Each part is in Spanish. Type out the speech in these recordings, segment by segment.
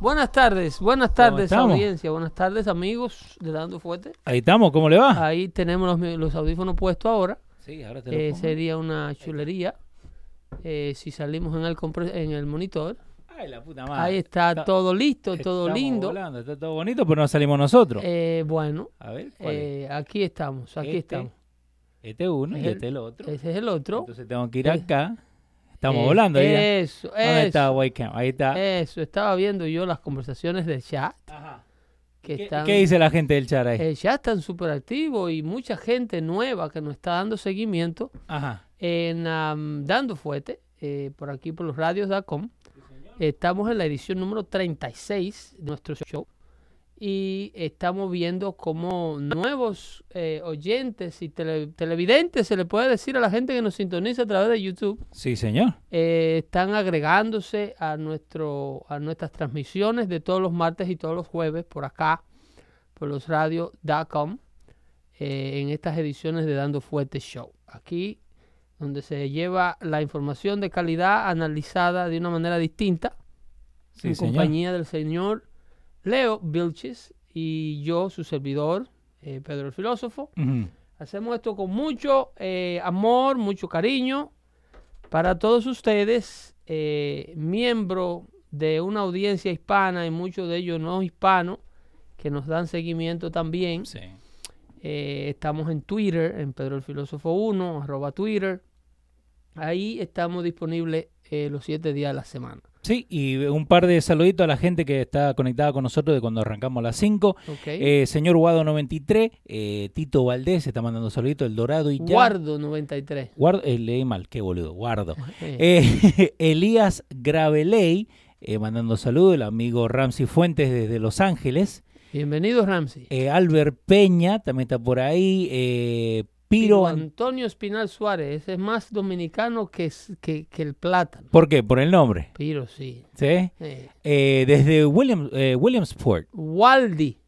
buenas tardes, buenas tardes audiencia, buenas tardes amigos de Dando Fuerte. Ahí estamos, ¿cómo le va? Ahí tenemos los, audífonos puestos ahora, Sí, ahora Eh, sería una chulería eh, si salimos en el, en el monitor. Ay, la puta madre. Ahí está, todo listo, todo lindo. volando, está todo bonito, pero no salimos nosotros. Eh, bueno, A ver, ¿cuál es? eh, aquí estamos, aquí Este, estamos. Este uno y es el- este el otro. Ese es el otro. Entonces tengo que ir Eh, acá. Estamos Eh, volando ahí. ya. Eso, ¿Dónde está eso, Waycam? Ahí está. eso. Estaba viendo yo las conversaciones del chat Ajá. que ¿Qué, están... qué dice la gente del chat ahí? El chat están súper activos y mucha gente nueva que nos está dando seguimiento Ajá. en Dando Fuete, eh, por aquí por los radios.com. Estamos en la edición número 36 de nuestro show y estamos viendo cómo nuevos eh, oyentes y tele- televidentes, se le puede decir a la gente que nos sintoniza a través de YouTube, Sí, señor. eh, están agregándose a, nuestro, a nuestras transmisiones de todos los martes y todos los jueves por acá, por los radios.com, eh, en estas ediciones de Dando Fuerte Show. Aquí, donde se lleva la información de calidad analizada de una manera distinta, Sí, en señor. compañía del señor Leo Vilches y yo, su servidor, eh, Pedro el Filósofo. Hacemos esto con mucho eh, amor, mucho cariño para todos ustedes, eh, miembros de una audiencia hispana y muchos de ellos no hispanos que nos dan seguimiento también. Sí. Estamos en Twitter, en Pedro el Filósofo 1, arroba Twitter. Ahí estamos disponibles los siete días de la semana. Sí, y un par de saluditos a la gente que está conectada con nosotros de cuando arrancamos a las 5. ¿ok? Eh, señor Guado93, eh, Tito Valdés está mandando saluditos, El Dorado y ya. Guardo 93. Guardo, eh, leí mal, qué boludo, guardo. Eh, Eh, Elías Graveley, eh, mandando saludos, el amigo Ramsey Fuentes desde Los Ángeles. Bienvenido, Ramsey. Albert Peña también está por ahí. Piro. Piro An- Antonio Espinal Suárez, ese es más dominicano que, es- que, que el plátano. ¿Por qué? Por el nombre. Piro, sí. ¿sí? Eh, Eh, desde William, eh, Williamsport. Waldi.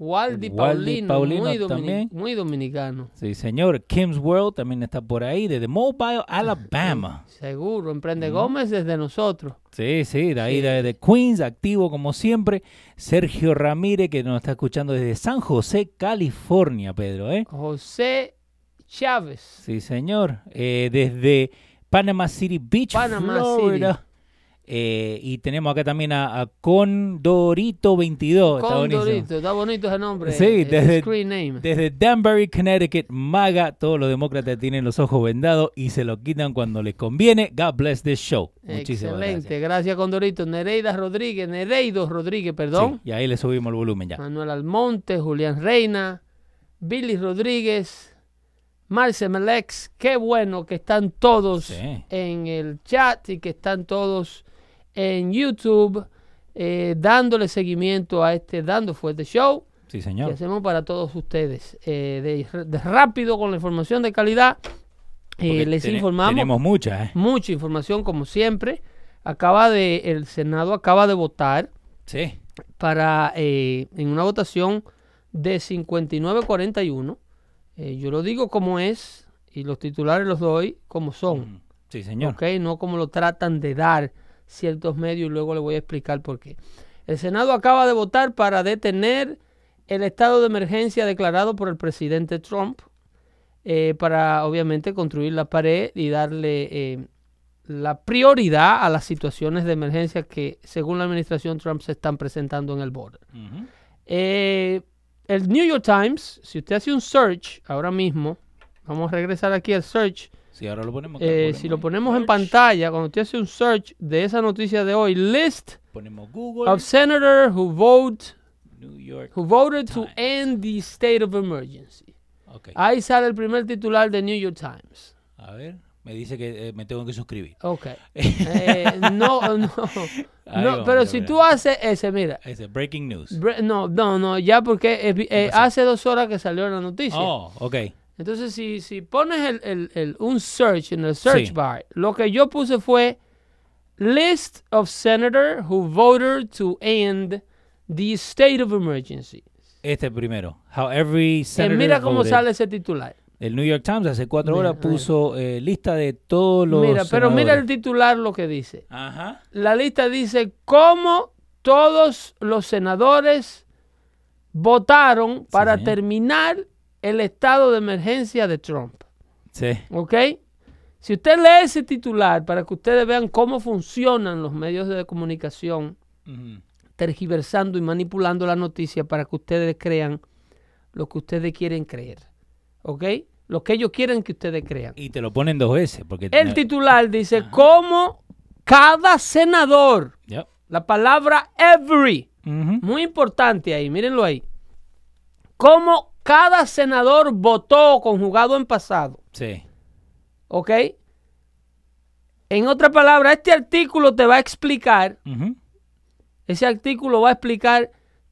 Waldi Waldi Paulino, Paulino muy, también. muy dominicano. Sí, señor. Kim's World también está por ahí. Desde Mobile, Alabama. Seguro, Emprende Gómez desde nosotros. Sí, sí, de ahí Sí. de, de Queens, activo como siempre. Sergio Ramírez, que nos está escuchando desde San José, California, Pedro, ¿eh? José Chávez. Sí, señor. Eh, desde Panama City Beach, Panama Florida. Eh, y tenemos acá también a, a Condorito 22. está buenísimo. Condorito, está bonito ese nombre. Sí, desde- Screen name. Desde Danbury, Connecticut, MAGA, todos los demócratas tienen los ojos vendados y se lo quitan cuando les conviene. God bless this show. Muchísimas Excelente, gracias. Condorito. Nereida Rodríguez, Nereido Rodríguez, gracias. perdón. Sí, y ahí le subimos el volumen ya. Manuel Almonte, Julián Reina, Billy Rodríguez, Marce Melex. Qué bueno que están todos Sí. en el chat y que están todos en YouTube eh, dándole seguimiento a este Dando Fuerte Show Sí, que señor. hacemos para todos ustedes. Eh, de, de rápido con la información de calidad. eh, les informamos Tenemos muchas, ¿eh? mucha información como siempre. Acaba de, el Senado acaba de votar Sí. para eh, en una votación de 59-41. Eh, yo lo digo como es y los titulares los doy como son, Mm, Sí, señor. ¿ok? No como lo tratan de dar ciertos medios y luego le voy a explicar por qué. El Senado acaba de votar para detener el estado de emergencia declarado por el presidente Trump eh, para obviamente construir la pared y darle eh, la prioridad a las situaciones de emergencia que según la administración Trump se están presentando en el border. Eh, el New York Times, si usted hace un search ahora mismo, Vamos a regresar aquí al search. Si ahora lo ponemos. Eh, si lo ponemos en pantalla, cuando usted hace un search de esa noticia de hoy, list Ponemos Google. of senators who vote New York. who voted to end the state of emergency. Ahí sale el primer titular de New York Times. A ver. Me dice que eh, me tengo que suscribir. Ok. Eh, no, no. Ahí no vamos, pero mira, si mira. tú haces ese, mira. Ese Breaking News. bre- No, no, no, ya porque eh, hace dos horas que salió la noticia. Oh, ok. Entonces, si, si pones el, el- el- un search en el search Sí. bar, lo que yo puse fue list of senators who voted to end the state of emergency. Este primero. How every senator mira cómo voted. sale ese titular. El New York Times hace cuatro Mira, horas puso eh, lista de todos los. Mira, pero mira el titular lo que dice. Ajá. La lista dice cómo todos los senadores votaron para señor. terminar el estado de emergencia de Trump. Sí. ¿Ok? Si usted lee ese titular para que ustedes vean cómo funcionan los medios de comunicación, tergiversando y manipulando la noticia para que ustedes crean lo que ustedes quieren creer. ¿Ok? Lo que ellos quieren que ustedes crean. Y te lo ponen dos veces. Porque El titular dice cómo cada senador, Yep. la palabra every, muy importante ahí, mírenlo ahí, cómo cada senador votó conjugado en pasado. Sí. ¿Ok? En otra palabra, este artículo te va a explicar, ese artículo va a explicar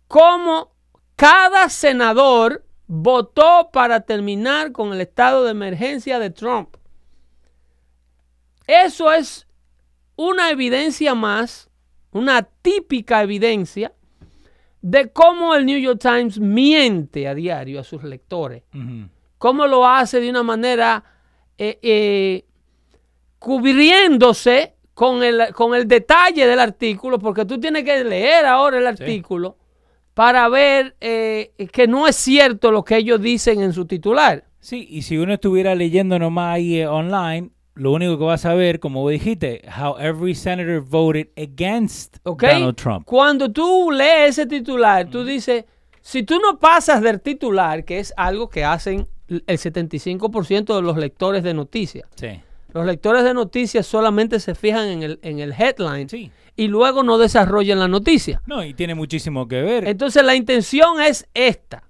cómo cada senador votó para terminar con el estado de emergencia de Trump. Eso es una evidencia más, una típica evidencia de cómo el New York Times miente a diario a sus lectores. Cómo lo hace de una manera eh, eh, cubriéndose con el, con el detalle del artículo, porque tú tienes que leer ahora el artículo para ver eh, que no es cierto lo que ellos dicen en su titular. Sí, y si uno estuviera leyendo nomás ahí eh, online, lo único que vas a ver, como dijiste, how every senator voted against. Donald Trump. Cuando tú lees ese titular, tú dices, si tú no pasas del titular, que es algo que hacen el 75% de los lectores de noticias, Sí. Los lectores de noticias solamente se fijan en el, en el headline Sí. y luego no desarrollan la noticia. No, y tiene muchísimo que ver. Entonces la intención es esta.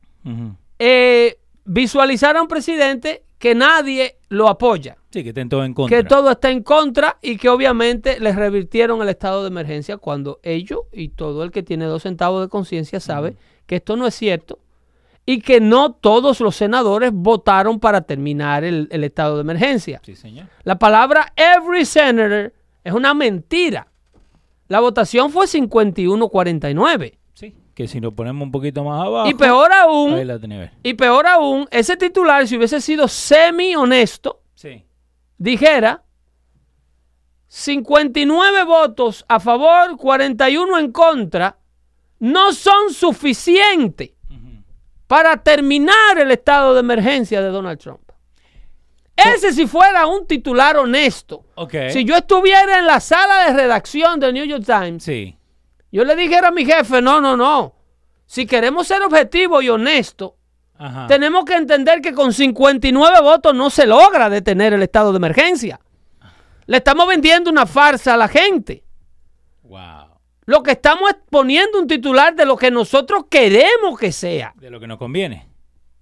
Eh, visualizar a un presidente que nadie lo apoya, Sí, que estén todos en contra. que todo está en contra y que obviamente les revirtieron el estado de emergencia cuando ellos y todo el que tiene dos centavos de conciencia sabe que esto no es cierto y que no todos los senadores votaron para terminar el, el estado de emergencia. Sí, señor. La palabra every senator es una mentira. La votación fue 51-49. Sí. Que si lo ponemos un poquito más abajo. Y peor aún, Ahí la. Y peor aún, ese titular, si hubiese sido semi honesto, Sí. dijera 59 votos a favor, 41 en contra, no son suficientes para terminar el estado de emergencia de Donald Trump. Ese si fuera un titular honesto. Si yo estuviera en la sala de redacción del New York Times, Sí. yo le dijera a mi jefe, no, no, no. Si queremos ser objetivos y honestos, Ajá. tenemos que entender que con 59 votos no se logra detener el estado de emergencia. Le estamos vendiendo una farsa a la gente. Lo que estamos es poniendo un titular de lo que nosotros queremos que sea. De lo que nos conviene.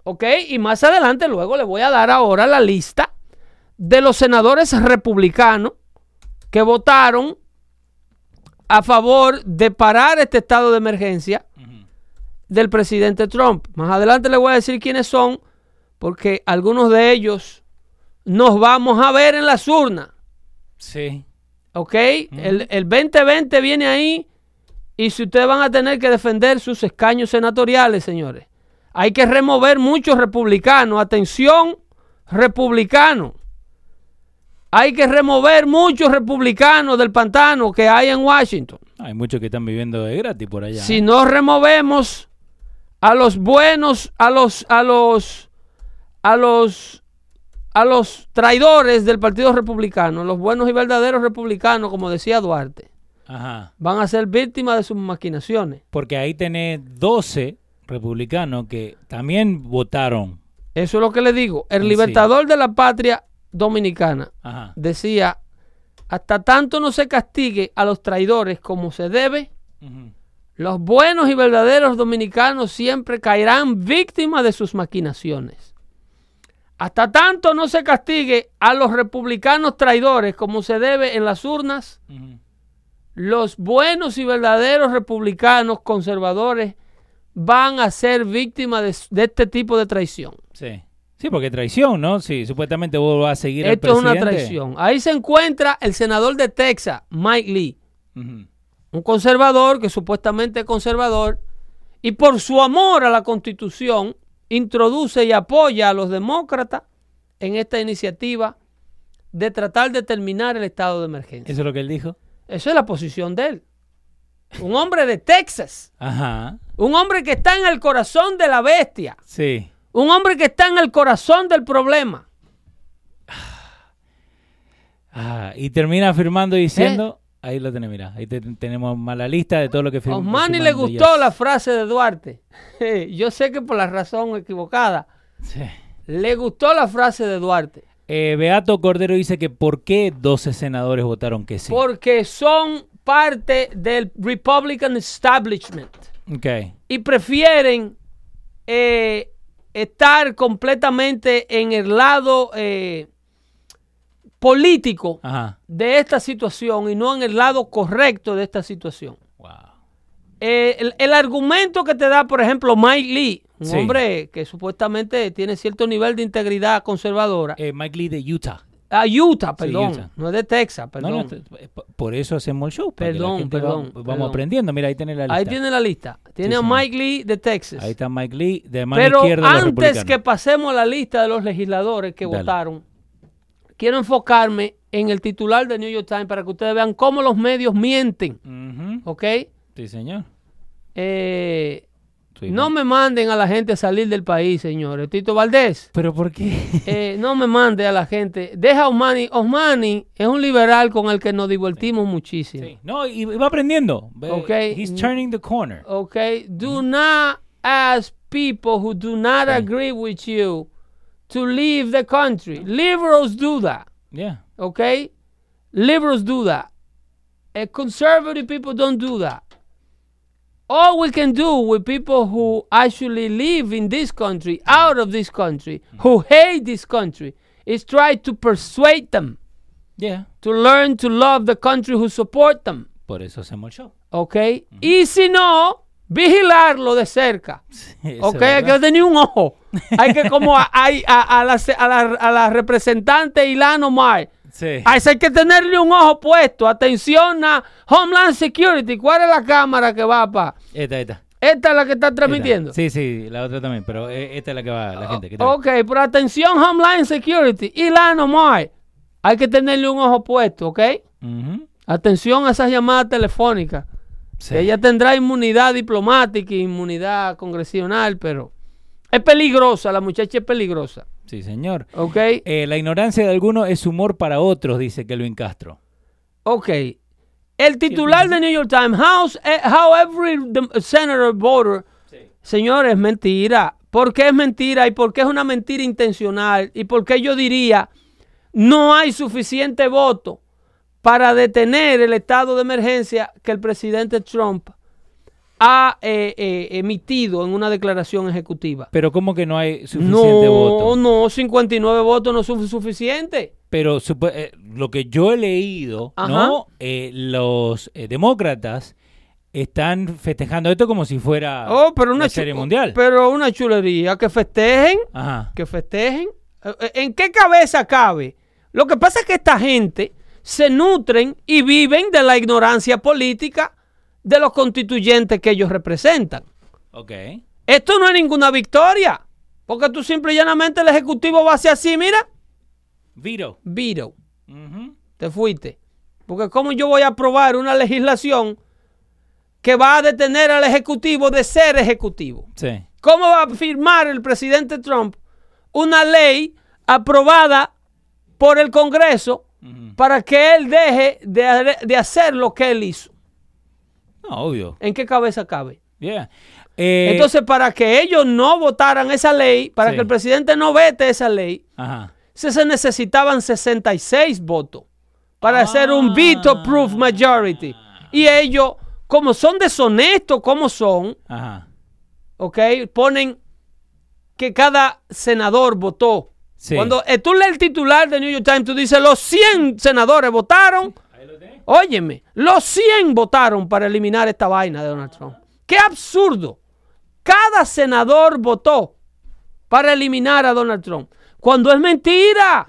¿Ok? Y más adelante luego le voy a dar ahora la lista de los senadores republicanos que votaron a favor de parar este estado de emergencia del presidente Trump. Más adelante le voy a decir quiénes son, porque algunos de ellos nos vamos a ver en las urnas. Sí. ¿Ok? el, el 2020 viene ahí y si ustedes van a tener que defender sus escaños senatoriales, señores, hay que remover muchos republicanos. Atención, republicanos. Hay que remover muchos republicanos del pantano que hay en Washington. Hay muchos que están viviendo de gratis por allá. Si ¿eh? no removemos a los buenos, a los, a los, a los, a los traidores del Partido Republicano, los buenos y verdaderos republicanos, como decía Duarte, Ajá. van a ser víctimas de sus maquinaciones. Porque ahí tenés 12 republicanos que también votaron Eso es lo que le digo. El Sí. libertador de la patria dominicana Ajá. decía, hasta tanto no se castigue a los traidores como se debe, los buenos y verdaderos dominicanos siempre caerán víctimas de sus maquinaciones. Hasta tanto no se castigue a los republicanos traidores como se debe en las urnas. Los buenos y verdaderos republicanos conservadores van a ser víctimas de, de este tipo de traición. Sí. Sí, porque traición, ¿no? Sí, supuestamente vos vas a seguir al Esto es una presidente. traición. Ahí se encuentra el senador de Texas, Mike Lee, un conservador que supuestamente es conservador, y por su amor a la constitución introduce y apoya a los demócratas en esta iniciativa de tratar de terminar el estado de emergencia. Eso es lo que él dijo. Esa es la posición de él. Un hombre de Texas, Ajá. un hombre que está en el corazón de la bestia, Sí. un hombre que está en el corazón del problema. Ah, y termina firmando y diciendo, ¿Eh? ahí lo tenés, mira, ahí te- tenemos mala lista de todo lo que A firmó. Osmani le gustó la frase de Duarte. Yo sé que por la razón equivocada. Le gustó la frase de Duarte. Eh, Beato Cordero dice que por qué 12 senadores votaron que sí. Porque son parte del Republican establishment. Ok. Y prefieren eh, estar completamente en el lado eh, político Ajá. de esta situación y no en el lado correcto de esta situación. Wow. El, el argumento que te da, por ejemplo, Mike Lee, un Sí. hombre que supuestamente tiene cierto nivel de integridad conservadora. Eh, Mike Lee de Utah. Ah, Utah, perdón. Utah. No es de Texas, perdón. no, p- por eso hacemos el show. Perdón, va- perdón, Vamos perdón. aprendiendo. Mira, ahí tenés la lista. Ahí tiene la lista. Tiene Sí, a. Mike Lee de Texas. Ahí está Mike Lee de mano Pero izquierda de antes que pasemos a la lista de los legisladores que Dale. votaron, quiero enfocarme en el titular de New York Times para que ustedes vean cómo los medios mienten. Ujú. ¿Ok? Sí, señor. Eh, Sí, no me manden a la gente a salir del país, señores. Tito Valdés. ¿Pero por qué? Eh, no me mande a la gente. Deja a Osmani. Osmani es un liberal con el que nos divertimos muchísimo. Sí. No, y va aprendiendo. Ve- Ok. He's turning the corner. Ok. Do not ask people who do not agree with you to leave the country. Liberals do that. Yeah. Ok. Liberals do that. Eh, conservative people don't do that. All we can do with people who actually live in this country, out of this country, hmm. who hate this country, is try to persuade them Yeah. to learn to love the country who support them. Por eso hacemos el show. ¿Ok? Hmm. Y si no, vigilarlo de cerca. Eso ¿Ok? Hay que tener un ojo. Hay que como a, a, a- a la, a la- a la representante Ilano Mar. Sí. A hay que tenerle un ojo puesto. Atención a Homeland Security. ¿Cuál es la cámara que va para? Esta, esta. Esta es la que está transmitiendo. Sí, sí, la otra también, pero eh, esta es la que va la gente. que ve. Ok, pero atención Homeland Security. Ilano Mar. Hay que tenerle un ojo puesto, ¿ok? Atención a esas llamadas telefónicas. Sí. Ella tendrá inmunidad diplomática y inmunidad congresional, pero es peligrosa, la muchacha es peligrosa. Sí, señor. ¿Ok? Eh, la ignorancia de algunos es humor para otros, dice Kelvin Castro. Ok. El titular de New York Times, how, eh, how every senator voter, señores, es mentira. ¿Por qué es mentira? ¿Y por qué es una mentira intencional? ¿Y por qué yo diría no hay suficiente voto para detener el estado de emergencia que el presidente Trump ha eh, eh, emitido en una declaración ejecutiva? Pero ¿cómo que no hay suficiente No, voto? no, 59 votos no son suficientes. Pero eh, lo que yo he leído, Ajá. ¿no? Eh, los demócratas están festejando esto como si fuera Oh, pero una serie mundial. Pero una chulería, que festejen, Ajá. que festejen. ¿En qué cabeza cabe? Lo que pasa es que esta gente se nutren y viven de la ignorancia política de los constituyentes que ellos representan. Ok. Esto no es ninguna victoria, porque tú simple y llanamente el ejecutivo va a ser así, mira. Vito, Ujú. te fuiste. Porque cómo yo voy a aprobar una legislación que va a detener al ejecutivo de ser ejecutivo. Sí. ¿Cómo va a firmar el presidente Trump una ley aprobada por el Congreso para que él deje de, de hacer lo que él hizo? No, obvio. ¿En qué cabeza cabe? Yeah. Eh, Entonces, para que ellos no votaran esa ley, para Sí. que el presidente no vete esa ley, Ajá. se, necesitaban 66 votos para hacer un Ah. veto proof majority. Y ellos, como son deshonestos, como son, Ajá. ¿ok? Ponen que cada senador votó. Sí. Cuando eh, tú lees el titular de New York Times, tú dices, los 100 senadores votaron. Óyeme, los 100 votaron para eliminar esta vaina de Donald Trump. ¡Qué absurdo! Cada senador votó para eliminar a Donald Trump. Cuando es mentira.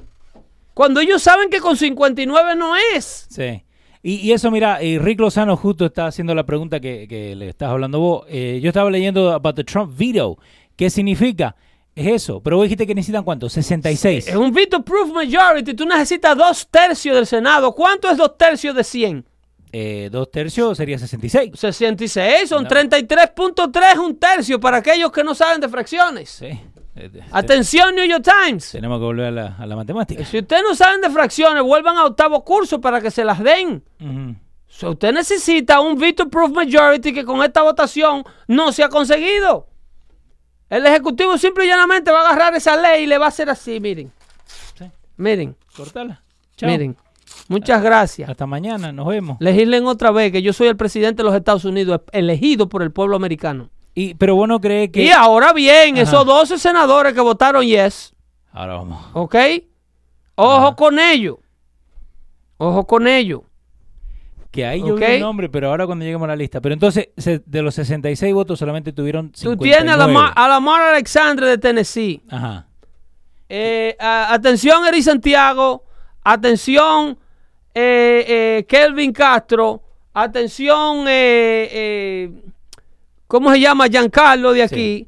Cuando ellos saben que con 59 no es. Sí. Y, y eso, mira, y Rick Lozano justo está haciendo la pregunta que, que le estás hablando vos. Eh, yo estaba leyendo about the Trump veto. ¿Qué significa? Es eso. Pero vos dijiste que necesitan cuánto? 66. Es un veto proof majority. Tú necesitas dos tercios del Senado. ¿Cuánto es dos tercios de 100? Eh, dos tercios sería 66. 66, son No. 33.3, un tercio para aquellos que no saben de fracciones. Sí. Eh, Atención, New York Times. Tenemos que volver a la, a la matemática. Si ustedes no saben de fracciones, vuelvan a octavo curso para que se las den. So, usted necesita un veto proof majority que con esta votación no se ha conseguido. El Ejecutivo simple y llanamente va a agarrar esa ley y le va a hacer así, miren. Sí. Miren, Cortala. Chao. miren. Muchas gracias. Hasta mañana. Nos vemos. Legislen otra vez que yo soy el presidente de los Estados Unidos, elegido por el pueblo americano. Y, pero vos no crees que... Y ahora bien, Ajá. esos 12 senadores que votaron yes, Ahora vamos. ¿ok? Ojo Ajá. con ellos. Ojo con ellos. Que ahí yo vi el nombre, pero ahora cuando lleguemos a la lista. Pero entonces, se- de los 66 votos solamente tuvieron Tú 59. tienes a Lamar, a Lamar Alexander de Tennessee. Ajá. Eh, a- atención, Eri Santiago. Atención, eh, eh, Kelvin Castro. Atención, eh, eh, ¿cómo se llama? Giancarlo de aquí.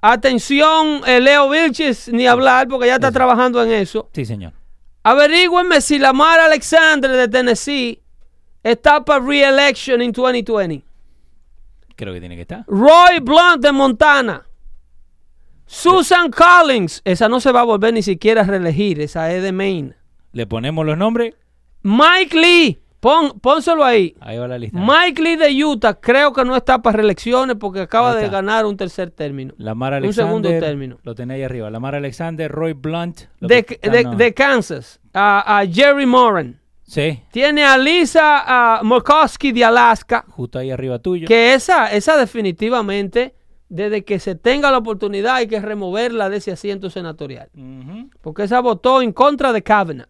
Atención, eh, Leo Vilches, ni hablar porque ya está trabajando en eso. Sí, señor. Averígüenme si Lamar Alexander de Tennessee está para re-election en 2020. Creo que tiene que estar. Roy Blunt de Montana. Susan Collins. Esa no se va a volver ni siquiera a reelegir. Esa es de Maine. Le ponemos los nombres. Mike Lee. Pon, pónselo ahí. Ahí va la lista. Mike Lee de Utah. Creo que no está para reelecciones porque acaba de ganar un tercer término. Lamar Un Alexander. segundo término. Lo tenéis ahí arriba. Lamar Alexander, Roy Blunt. De, de- de Kansas. A, a Jerry Moran. Sí, Tiene a Lisa Murkowski de Alaska. justo ahí arriba tuyo. Que esa, esa definitivamente, desde que se tenga la oportunidad, hay que removerla de ese asiento senatorial. Porque esa votó en contra de Kavanaugh.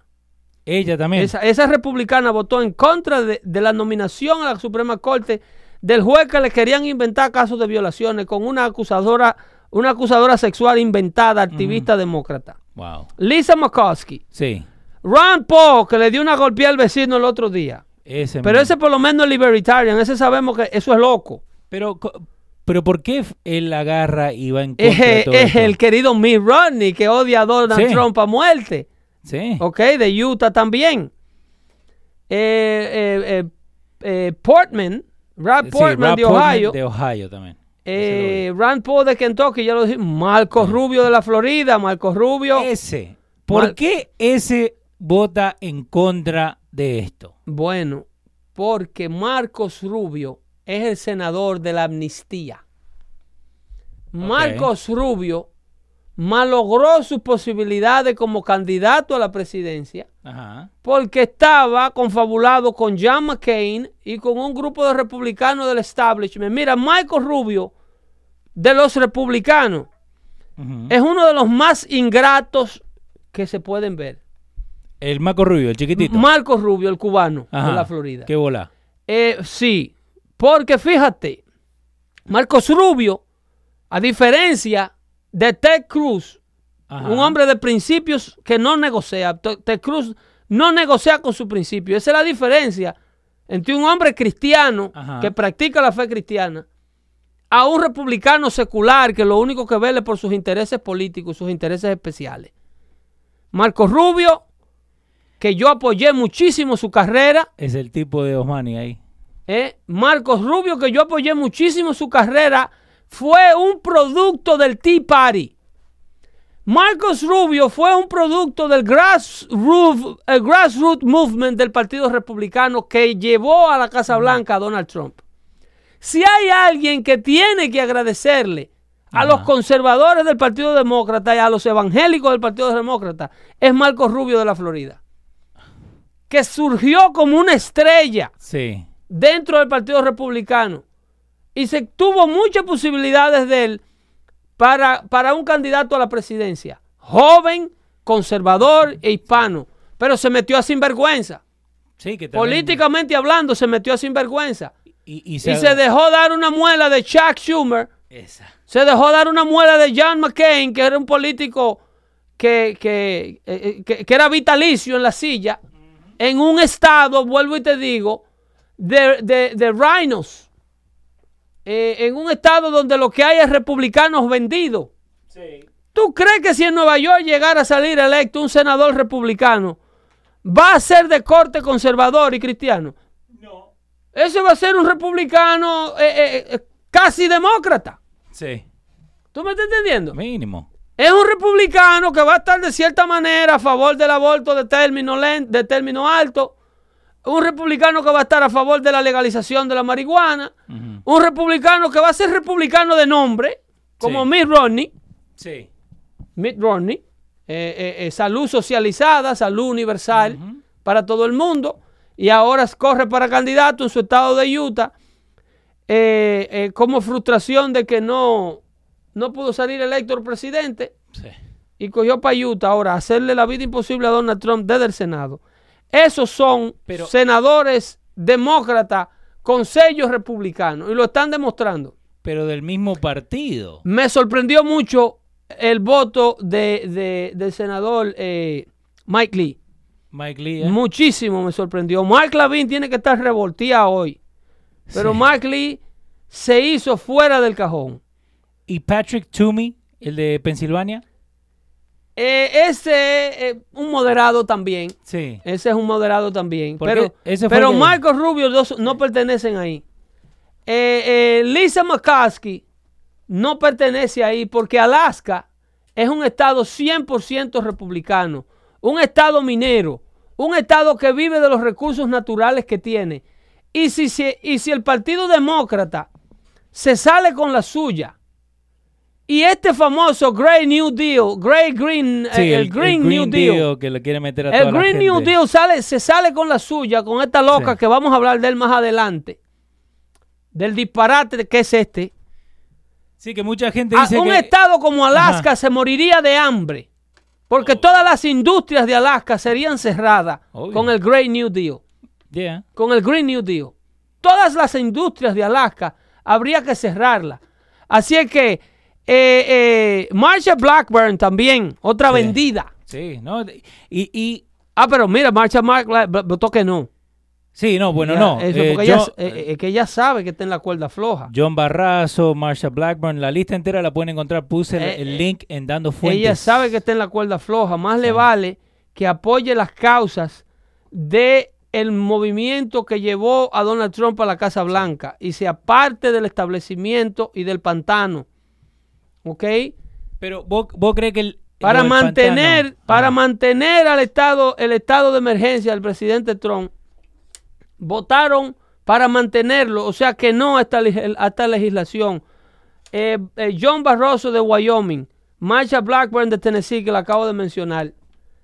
Ella también. Esa, esa republicana votó en contra de, de la nominación a la Suprema Corte del juez que le querían inventar casos de violaciones con una acusadora, una acusadora sexual inventada, activista demócrata. Wow. Lisa McCoskey. Sí. Ron Paul, que le dio una golpeada al vecino el otro día. Ese Pero ese por lo menos es libertarian. Ese sabemos que eso es loco. Pero, pero ¿por qué él agarra y va en contra Es, de todo es esto? el querido Mitt Romney que odia a Donald Sí. Trump a muerte. Sí. Ok, de Utah también. Eh, eh, eh, Portman, Rand Sí, Portman Rob de Portman Ohio. De Ohio también. eh, Rand Paul de Kentucky, ya lo dije. Marco Rubio de la Florida, Marco Rubio. Ese. ¿Por qué ese vota en contra de esto? Bueno, porque Marcos Rubio es el senador de la amnistía. Marcos Rubio malogró sus posibilidades como candidato a la presidencia Ajá. porque estaba confabulado con John McCain y con un grupo de republicanos del establishment. Mira, Michael Rubio, de los republicanos, es uno de los más ingratos que se pueden ver. El Marco Rubio, el chiquitito. Marcos Rubio, el cubano Ajá. de la Florida. Qué bola. Eh, sí, porque fíjate, Marcos Rubio, a diferencia de Ted Cruz, Ajá. un hombre de principios que no negocia. Ted Cruz no negocia con su principio. Esa es la diferencia entre un hombre cristiano Ajá. que practica la fe cristiana a un republicano secular que lo único que vele por sus intereses políticos, sus intereses especiales. Marcos Rubio, que yo apoyé muchísimo su carrera, Es el tipo de Osmani ahí. ¿eh? Marcos Rubio, que yo apoyé muchísimo su carrera, fue un producto del Tea Party. Marcos Rubio fue un producto del grassroots, el grassroots movement del Partido Republicano que llevó a la Casa Blanca a Donald Trump. Si hay alguien que tiene que agradecerle a los conservadores del Partido Demócrata y a los evangélicos del Partido Demócrata, es Marco Rubio de la Florida. Que surgió como una estrella Sí. dentro del Partido Republicano y se tuvo muchas posibilidades de él para, para un candidato a la presidencia. Joven, conservador e hispano. Pero se metió a sinvergüenza. Sí, que también- Políticamente hablando, se metió a sinvergüenza. Y, y Y se dejó dar una muela de Chuck Schumer. Esa. Se dejó dar una muela de John McCain, que era un político que, que, eh, que- que era vitalicio en la silla, en un estado, vuelvo y te digo, de, de, de rhinos. Eh, en un estado donde lo que hay es republicanos vendidos. ¿Tú crees que si en Nueva York llegara a salir electo un senador republicano, va a ser de corte conservador y cristiano? No. Ese va a ser un republicano eh, eh, casi demócrata. Sí. ¿Tú me estás entendiendo? Mínimo. Es un republicano que va a estar de cierta manera a favor del aborto de término, len- de término alto. Un republicano que va a estar a favor de la legalización de la marihuana. Un republicano que va a ser republicano de nombre, como Sí. Mitt Romney. Sí. Mitt Romney. eh, eh, eh, salud socializada, salud universal para todo el mundo. Y ahora corre para candidato en su estado de Utah. como frustración de que no, no pudo salir electo el presidente Sí. y cogió para Utah ahora hacerle la vida imposible a Donald Trump desde el Senado. Esos son Pero- senadores demócratas con sellos republicanos y lo están demostrando. Pero del mismo partido. Me sorprendió mucho el voto de, de- del senador eh, Mike Lee. Mike Lee. ¿eh? Muchísimo me sorprendió. Mark Lavin tiene que estar revolteado hoy. Pero Sí. Mark Lee se hizo fuera del cajón. Y Patrick Toomey, el de Pensilvania. Eh, ese es un moderado también. Sí. Ese es un moderado también. Porque Pero, pero el Marcos Rubio no, no pertenecen ahí. Eh, eh, Lisa McCaskey no pertenece ahí porque Alaska es un estado 100% republicano. Un estado minero. Un estado que vive de los recursos naturales que tiene. Y si, se- y si el Partido Demócrata se sale con la suya y este famoso Grey New Deal, Grey Green, eh, Sí, el, Green, New Deal que le quiere meter a toda el la Green New gente. Deal sale, se sale con la suya, con esta loca Sí. que vamos a hablar de él más adelante. Del disparate que es este. Sí, que mucha gente A- dice un que... estado como Alaska Ajá. se moriría de hambre. Porque todas las industrias de Alaska serían cerradas Obvio. con el Green New Deal. Yeah. Con el Green New Deal. Todas las industrias de Alaska habría que cerrarlas. Así es que eh, eh, Marsha Blackburn también, otra Sí. vendida. Sí, ¿no? Y, y... Ah, pero mira, Marsha Blackburn votó que no. Sí, no, bueno, Ya, no. eso eh, porque ella, John, eh, eh, que ella sabe que está en la cuerda floja. John Barrazo, Marsha Blackburn, la lista entera la pueden encontrar. Puse el, Eh, el eh, link en Dando Fuentes. Ella sabe que está en la cuerda floja. Más le vale que apoye las causas de el movimiento que llevó a Donald Trump a la Casa Blanca y se aparte del establecimiento y del pantano. ¿Ok? Pero ¿vos, vos crees que el... Para mantener, pantano- para Ah, mantener al estado, el estado de emergencia del presidente Trump, votaron para mantenerlo, o sea que no a esta, legislación. Eh, eh, John Barroso de Wyoming, Marsha Blackburn de Tennessee, que lo acabo de mencionar,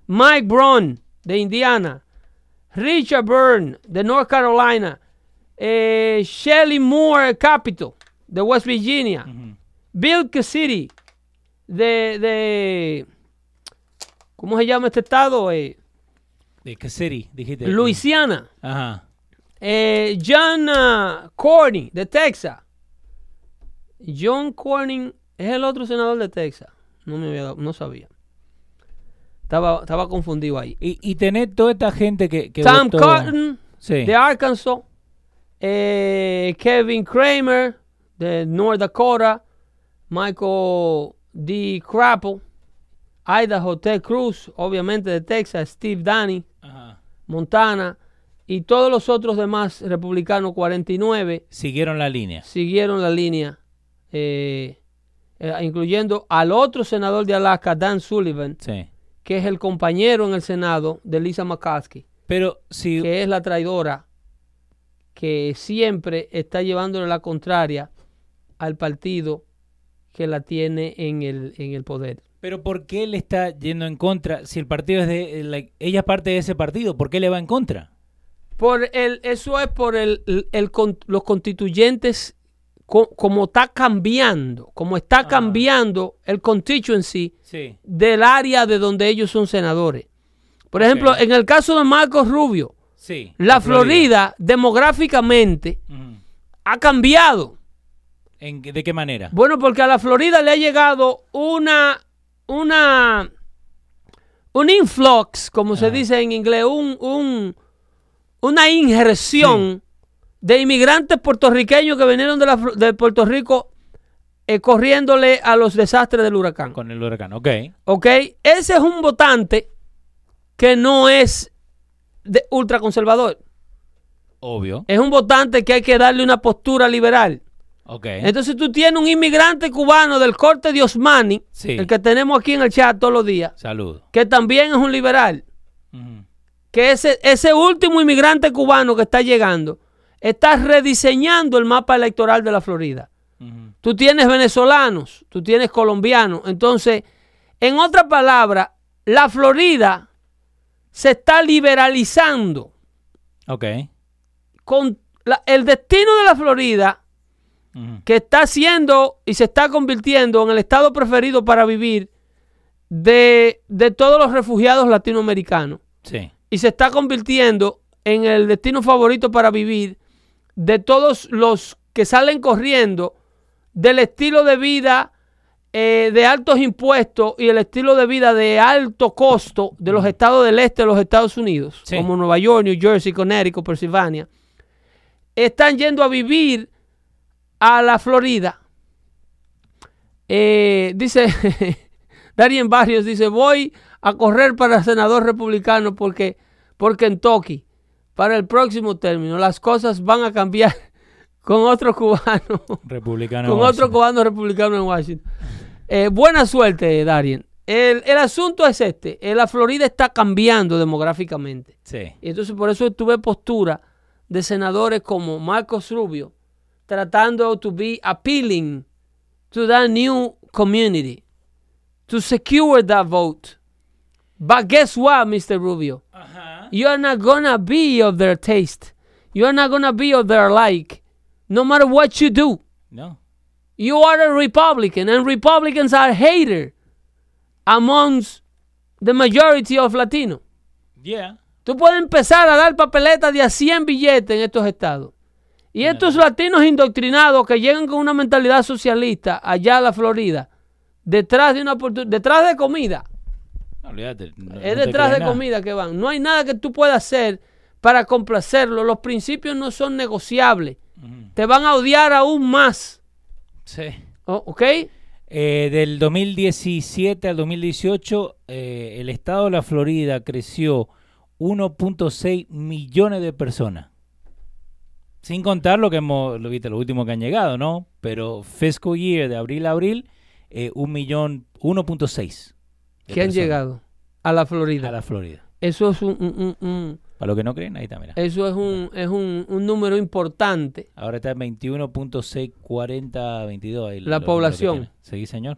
Mike Brown de Indiana, Richard Byrne de North Carolina, eh, Shelley Moore Capital de West Virginia, Bill Cassidy de, de ¿cómo se llama este estado? Eh, De city, dijiste. Luisiana. Ajá. Eh, John ah, Cornyn de Texas. John Cornyn es el otro senador de Texas. No me había dado- no sabía. Estaba, estaba confundido ahí. Y, y tener toda esta gente que, votó- Cotton Sí. de Arkansas. eh, Kevin Kramer de North Dakota. Michael D. Crapple. Idaho Ted Cruz, obviamente de Texas. Steve Danny. Ajá. Montana y todos los otros demás republicanos 49 Siguieron la línea. siguieron la línea, eh, eh, incluyendo al otro senador de Alaska, Dan Sullivan, Sí. que es el compañero en el Senado de Lisa McCaskey, Pero si... que es la traidora que siempre está llevándole la contraria al partido que la tiene en el, en el poder. Pero ¿por qué le está yendo en contra? Si el partido es de... la- ella es parte de ese partido, ¿por qué le va en contra? Por el, eso es por el, el- los constituyentes, co- como está cambiando, como está Ah. cambiando el constituency Sí. del área de donde ellos son senadores. Por ejemplo, en el caso de Marcos Rubio, Sí. la Florida, demográficamente ha cambiado. ¿En qué- ¿De qué manera? Bueno, porque a la Florida le ha llegado una, una, un influx, como se Ajá. dice en inglés, un, un- una injerción de inmigrantes puertorriqueños que vinieron de, la de Puerto Rico eh, corriéndole a los desastres del huracán. Con el huracán, ok. ¿Ok? Ese es un votante que no es de ultraconservador. Obvio. Es un votante que hay que darle una postura liberal. Ok. Entonces tú tienes un inmigrante cubano del corte de Osmani, Sí. el que tenemos aquí en el chat todos los días, Saludo. que también es un liberal. Que ese, ese último inmigrante cubano que está llegando está rediseñando el mapa electoral de la Florida. Tú tienes venezolanos, tú tienes colombianos. Entonces, en otra palabra, la Florida se está liberalizando. Ok. Con la- el destino de la Florida Que está siendo y se está convirtiendo en el estado preferido para vivir de, de todos los refugiados latinoamericanos. Sí. Y se está convirtiendo en el destino favorito para vivir de todos los que salen corriendo del estilo de vida eh, de altos impuestos y el estilo de vida de alto costo de los estados del este de los Estados Unidos, Sí. como Nueva York, New Jersey, Connecticut, Pensilvania, están yendo a vivir a la Florida. Eh, dice Darien Barrios, dice, voy a correr para senador republicano porque por Kentucky para el próximo término. Las cosas van a cambiar con otro cubano, Republicano. con Washington. otro cubano republicano en Washington. Eh, buena suerte, Darien. El, el asunto es este, eh, la Florida está cambiando demográficamente. Sí. Y entonces por eso tuve postura de senadores como Marcos Rubio tratando to be appealing to that new community to secure that vote. But guess what, Mr. Rubio? You are not gonna be of their taste. You are not gonna be of their like. No matter what you do. No. You are a Republican, and Republicans are hated amongst the majority of Latinos. Yeah. Tú puedes empezar a dar papeletas de a 100 billetes en estos estados. Y estos latinos indoctrinados que llegan con una mentalidad socialista allá a la Florida, detrás de una detrás de comida, No, olvídate. no- no es detrás de nada. comida que van. No hay nada que tú puedas hacer para complacerlo. Los principios no son negociables. Te van a odiar aún más. Sí. ¿O- ¿Ok? Eh, del 2017 al 2018, eh, el estado de la Florida creció 1.6 millones de personas. Sin contar lo que hemos, lo viste, lo último que han llegado, ¿no? Pero fiscal year de abril a abril, eh, un millón, 1.6. de Que han llegado a la Florida. a la Florida. Eso es un, un- un- un- Para los que no creen, ahí está, mira. eso es un, es un, un número importante. Ahora está en 21.640, 22. ahí La lo- población. Sí, señor.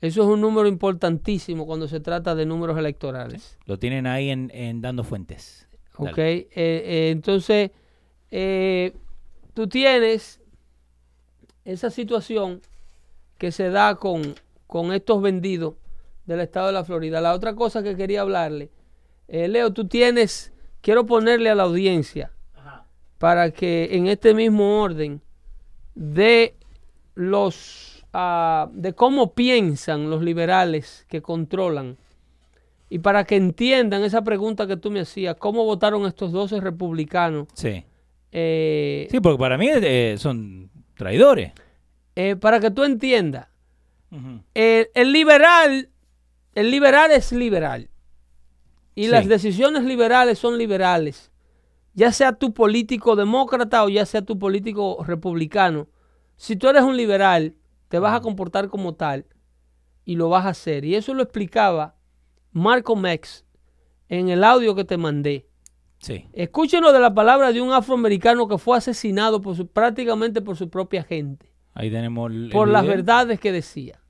Eso es un número importantísimo cuando se trata de números electorales. Lo tienen ahí en, en Dando Fuentes. Dale. ¿Ok? Eh, eh, entonces, eh, tú tienes esa situación que se da con, con estos vendidos del estado de la Florida. La otra cosa que quería hablarle, eh, Leo, tú tienes, quiero ponerle a la audiencia para que en este mismo orden de los ah, de cómo piensan los liberales que controlan y para que entiendan esa pregunta que tú me hacías, cómo votaron estos 12 republicanos, Sí. Eh, Sí, porque para mí eh, son traidores. eh, para que tú entiendas, el, el liberal, el liberal es liberal y Sí. las decisiones liberales son liberales, ya sea tu político demócrata o ya sea tu político republicano. Si tú eres un liberal, te vas a comportar como tal y lo vas a hacer. Y eso lo explicaba Marco Mex en el audio que te mandé. Sí. Escúchenlo de la palabra de un afroamericano que fue asesinado por su- prácticamente por su propia gente, Ahí tenemos el, el por las video. verdades que decía.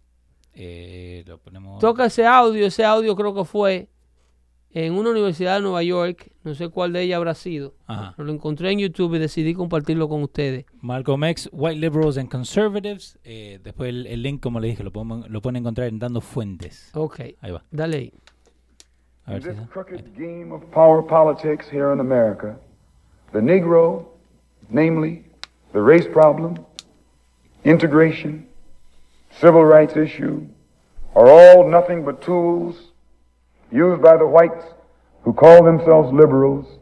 Eh, lo ponemos. Toca ese audio, ese audio creo que fue en una universidad de Nueva York, no sé cuál de ellas habrá sido. Ajá. Lo encontré en YouTube y decidí compartirlo con ustedes. Malcolm X, White Liberals and Conservatives. Eh, después el, el link, como le dije, lo, podemos- lo pueden encontrar en Dando Fuentes. Ok, Ahí va. dale ahí. In this crooked game of power politics here in America, the Negro, namely the race problem, integration, civil rights issue, are all nothing but tools used by the whites who call themselves liberals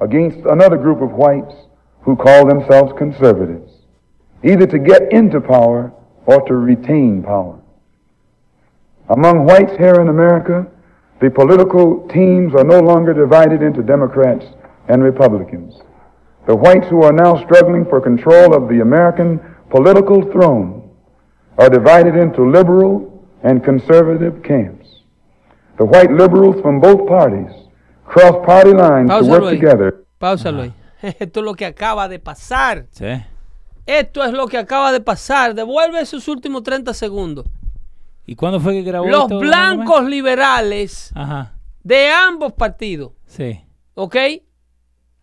against another group of whites who call themselves conservatives, either to get into power or to retain power. Among whites here in America, the political teams are no longer divided into Democrats and Republicans. The whites who are now struggling for control of the American political throne are divided into liberal and conservative camps. The white liberals from both parties cross party lines to Páusalo work ahí. together Páusalo ahí. Esto es lo que acaba de pasar. Sí. Esto es lo que acaba de pasar. Devuelve esos últimos 30 segundos. ¿Y cuándo fue que grabó Los esto, blancos liberales? Ajá. de ambos partidos, Sí. ¿ok?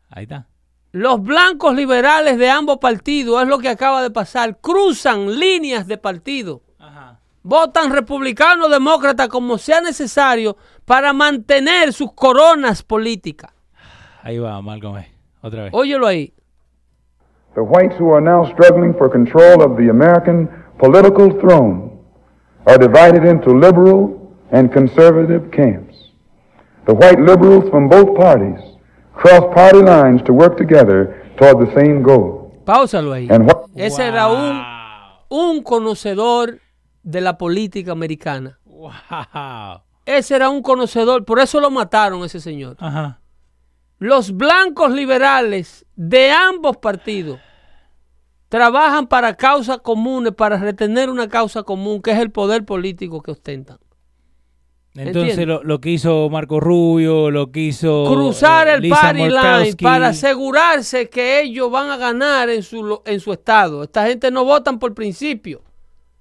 Ahí está. Los blancos liberales de ambos partidos es lo que acaba de pasar. Cruzan líneas de partido. Ajá. Votan republicano, demócrata, como sea necesario para mantener sus coronas políticas. Ahí va, Malcolm. Otra vez. Óyelo ahí. The whites who are now struggling for control of the American political throne are divided into liberal and conservative camps. The white liberals from both parties cross party lines to work together toward the same goal. Páusalo ahí. And what Ese era un, un conocedor de la política americana. Wow. Ese era un conocedor, por eso lo mataron ese señor. Ajá. Los blancos liberales de ambos partidos trabajan para causas comunes, para retener una causa común, que es el poder político que ostentan. Entonces lo, lo que hizo Marco Rubio, lo que hizo Cruzar eh, el Lisa party line para asegurarse que ellos van a ganar en su, en su estado. Esta gente no votan por principio.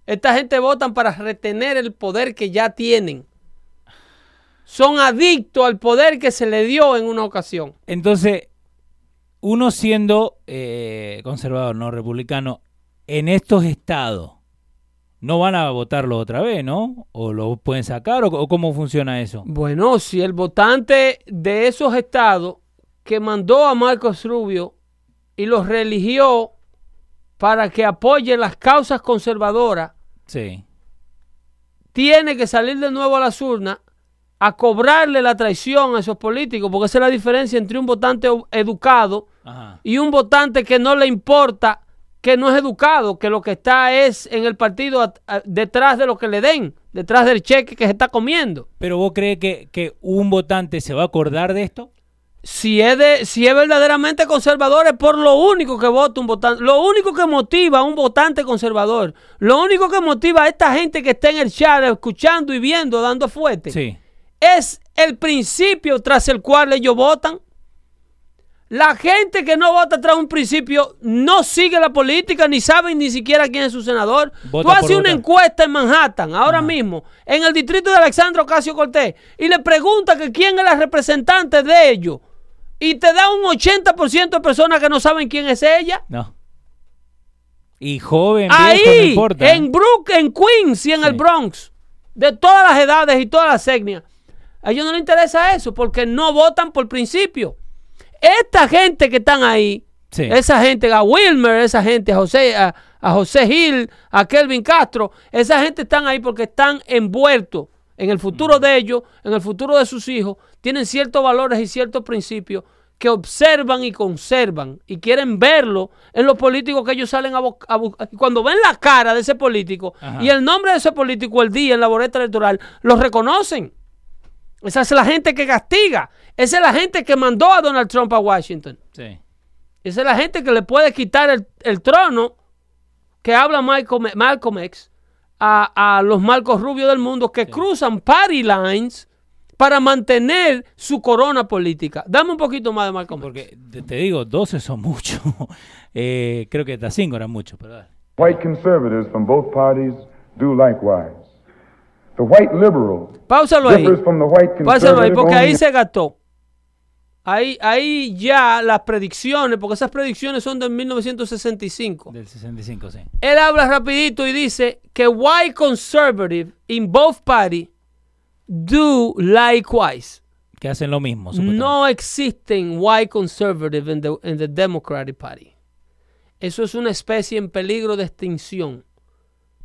Esta gente votan para retener el poder que ya tienen. Son adictos al poder que se le dio en una ocasión. Entonces, uno siendo eh, conservador, no republicano, en estos estados, no van a votarlo otra vez, ¿no? ¿O lo pueden sacar? ¿O, o cómo funciona eso? Bueno, si el votante de esos estados que mandó a Marcos Rubio y los religió para que apoye las causas conservadoras, Sí. tiene que salir de nuevo a las urnas a cobrarle la traición a esos políticos, porque esa es la diferencia entre un votante educado Ajá. y un votante que no le importa, que no es educado, que lo que está es en el partido a- detrás de lo que le den, detrás del cheque que se está comiendo. ¿Pero vos crees que, que un votante se va a acordar de esto? Si es, de, si es verdaderamente conservador, es por lo único que vota un votante. Lo único que motiva a un votante conservador, lo único que motiva a esta gente que está en el chat escuchando y viendo, dando fuerte, Sí. Es el principio tras el cual ellos votan. La gente que no vota tras un principio no sigue la política ni sabe ni siquiera quién es su senador. Vota Tú haces una votar. encuesta en Manhattan ahora mismo, en el distrito de Alexandra Ocasio Cortés, y le pregunta que quién es la representante de ellos. Y te da un 80% de personas que no saben quién es ella. No. Y joven, viejo, no Ahí, en Brook, en Queens y en Sí. el Bronx, de todas las edades y todas las etnias. A ellos no les interesa eso porque no votan por principio. Esta gente que están ahí, Sí. esa gente, a Wilmer, esa gente, a José, a, a José Gil, a Kelvin Castro, esa gente están ahí porque están envueltos en el futuro de ellos, en el futuro de sus hijos, tienen ciertos valores y ciertos principios que observan y conservan y quieren verlo en los políticos que ellos salen a, a buscar. Cuando ven la cara de ese político Ajá. y el nombre de ese político el día en la boleta electoral, los reconocen. Esa es la gente que castiga. Esa es la gente que mandó a Donald Trump a Washington. Sí. Esa es la gente que le puede quitar el, el trono que habla Malcolm, Malcolm X a, a los Marcos Rubios del mundo que cruzan party lines para mantener su corona política. Dame un poquito más de Malcolm X. Porque te, te digo, 12 son muchos. Eh, creo que hasta 5 eran muchos, pero dale. White conservatives from both parties do likewise. The white liberal Páusalo ahí. differs from the white Páusalo ahí, porque ahí se gastó. Ahí, ahí ya las predicciones, porque esas predicciones son del 1965. Del 65, sí. Él habla rapidito y dice que white conservative in both parties do likewise. Que hacen lo mismo. No existen white conservative in the, in the Democratic Party. Eso es una especie en peligro de extinción.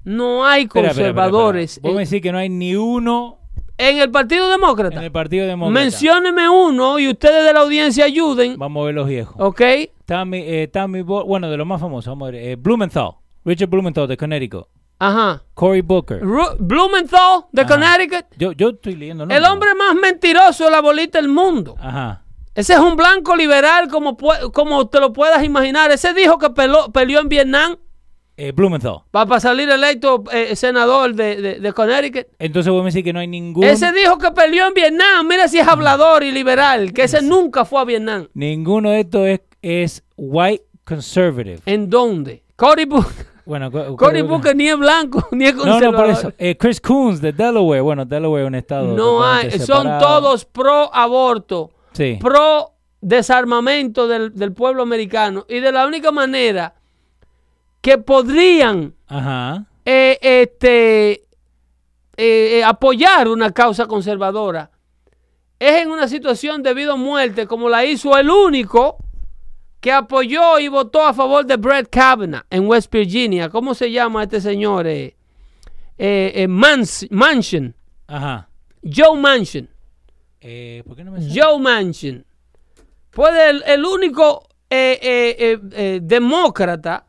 No hay Espera, espera, espera, conservadores espera. Vos me decís que no hay ni uno en el Partido Demócrata. en el Partido Demócrata. Mencióneme uno y ustedes de la audiencia ayuden. Vamos a ver los viejos. ¿Ok? Tammy, eh, Tammy bueno, de los más famosos, vamos a ver. eh, Blumenthal. Richard Blumenthal de Connecticut. Ajá. Cory Booker. Ru- Blumenthal de Ajá. Connecticut. Yo, yo estoy leyendo El hombre más mentiroso de la bolita del mundo. Ajá. Ese es un blanco liberal como, como te lo puedas imaginar. Ese dijo que peleó en Vietnam Eh, Blumenthal. para salir electo eh, senador de, de- de Connecticut. Entonces vos me decís que no hay ningún Ese dijo que peleó en Vietnam. Mira si es hablador y liberal. Que ese nunca fue a Vietnam. ninguno de estos es, es white conservative. ¿En dónde? Cory Booker. Bueno, Co- Cory Booker ni es blanco ni es No, conservador. no, por eso. Eh, Chris Coons de Delaware. Bueno, Delaware es un estado. No hay. Son todos pro aborto. Sí. pro desarmamento del, del pueblo americano y de la única manera que podrían Ajá. eh, este, eh, eh, apoyar una causa conservadora es en una situación de vida o muerte como la hizo el único que apoyó y votó a favor de Brett Kavanaugh en West Virginia. ¿Cómo se llama este señor? Eh, eh, Mans- Manchin. Ajá. Joe Manchin. Eh, ¿Por qué no me sale? Joe Manchin fue el, el único demócrata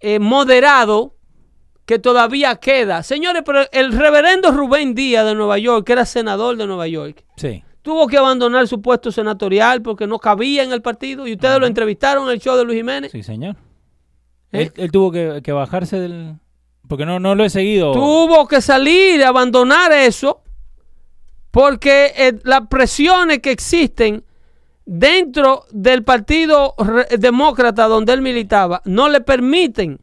eh, moderado que todavía queda. Señores, pero el reverendo Rubén Díaz de Nueva York, que era senador de Nueva York, Sí. tuvo que abandonar su puesto senatorial porque no cabía en el partido. Y ustedes lo entrevistaron en el show de Luis Jiménez. Sí, señor. ¿Eh? Él, él tuvo que, que bajarse del... Porque no, no lo he seguido. Tuvo que salir, abandonar eso, porque eh, las presiones que existen dentro del partido demócrata donde él militaba no le permiten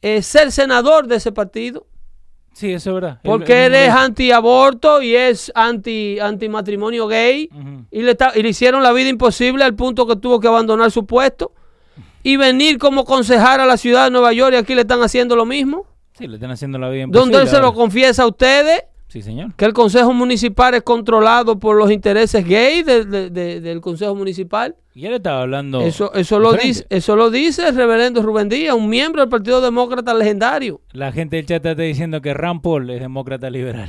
eh, ser senador de ese partido, Sí, eso es verdad. Porque él él es antiaborto y es anti, anti matrimonio gay, y le, está- y le hicieron la vida imposible al punto que tuvo que abandonar su puesto y venir como concejal a la ciudad de Nueva York y aquí le están haciendo lo mismo. Sí, le están haciendo la vida Donde él imposible se lo confiesa a ustedes Sí, señor. que el Consejo Municipal es controlado por los intereses gay de- de- de- del Consejo Municipal. Y él estaba hablando... Eso, eso, lo dice, eso lo dice el reverendo Rubén Díaz, un miembro del Partido Demócrata legendario. La gente del chat está diciendo que Rand Paul es demócrata liberal.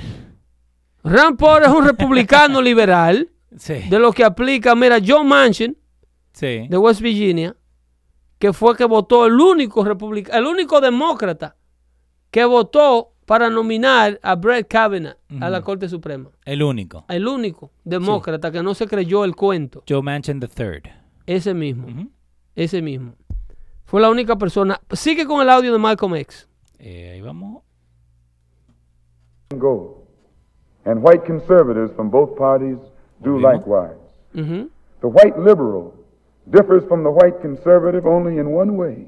Rand Paul es un republicano liberal, Sí. de lo que aplica, mira, Joe Manchin, Sí. de West Virginia, que fue que votó el único republicano, el único demócrata que votó para nominar a Brett Kavanaugh a la. Corte Suprema. El único. El único demócrata que no se creyó el cuento. Joe Manchin III. Ese mismo. Ese mismo. Fue la única persona. Sigue con el audio de Malcolm X. Eh, ahí vamos. And white conservatives from both parties do Mismo. likewise. Ujú. The white liberal differs from the white conservative only in one way.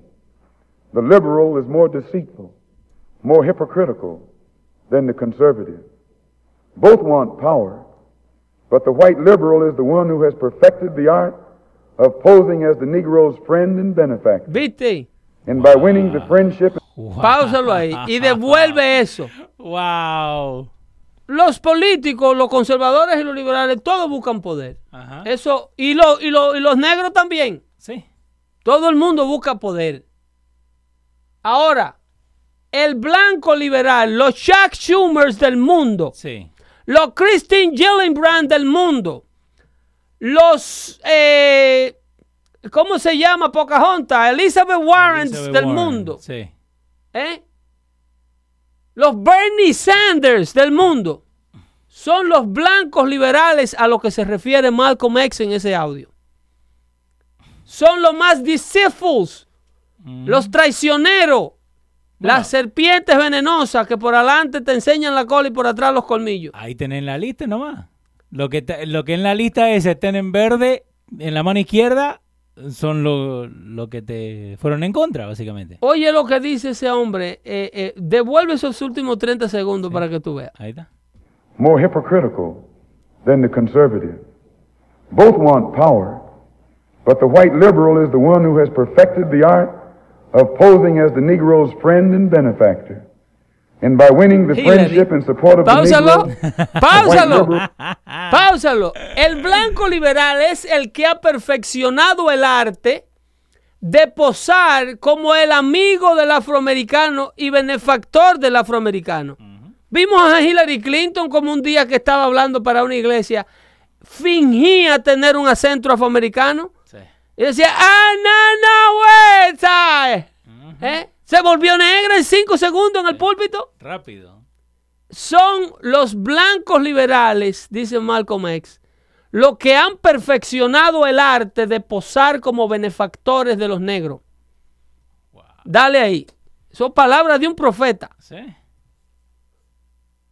The liberal is more deceitful, more hypocritical than the conservative. Both want power, but the white liberal is the one who has perfected the art of posing as the Negro's friend and benefactor. ¿Viste? And by winning the friendship Wow. Páusalo ahí y devuelve eso. Wow. Los políticos, los conservadores y los liberales, todos buscan poder. Ajá. Eso, y, lo- y, lo- y los negros también. Sí. Todo el mundo busca poder. Ahora, el blanco liberal, los Chuck Schumers del mundo, Sí. los Christine Gillibrand del mundo, los, eh, ¿cómo se llama Pocahontas? Elizabeth Warren del Warren, mundo, Sí. ¿eh? los Bernie Sanders del mundo, son los blancos liberales a los que se refiere Malcolm X en ese audio. Son los más deceitfuls, Mm. los traicioneros, Las serpientes venenosas que por adelante te enseñan la cola y por atrás los colmillos. Ahí tenés la lista nomás. Lo que, lo que en la lista es estén en verde en la mano izquierda son lo, lo que te fueron en contra, básicamente. Oye lo que dice ese hombre. eh, eh, devuelve esos últimos 30 segundos para que tú veas. Ahí está. more hypocritical than the conservative. Both want power, but the white liberal is the one who has perfected the art of posing as the Negro's friend and benefactor. And by winning the Hillary. friendship and support of the Páusalo. Negro, Páusalo. Páusalo. El blanco liberal es el que ha perfeccionado el arte de posar como el amigo del afroamericano y benefactor del afroamericano. Vimos a Hillary Clinton como un día que estaba hablando para una iglesia, fingía tener un acento afroamericano. Y decía, ah, no. ¿Eh? Se volvió negra en cinco segundos en el púlpito Rápido. son los blancos liberales, dice Malcolm X, los que han perfeccionado el arte de posar como benefactores de los negros. Dale ahí. Son palabras de un profeta. Sí.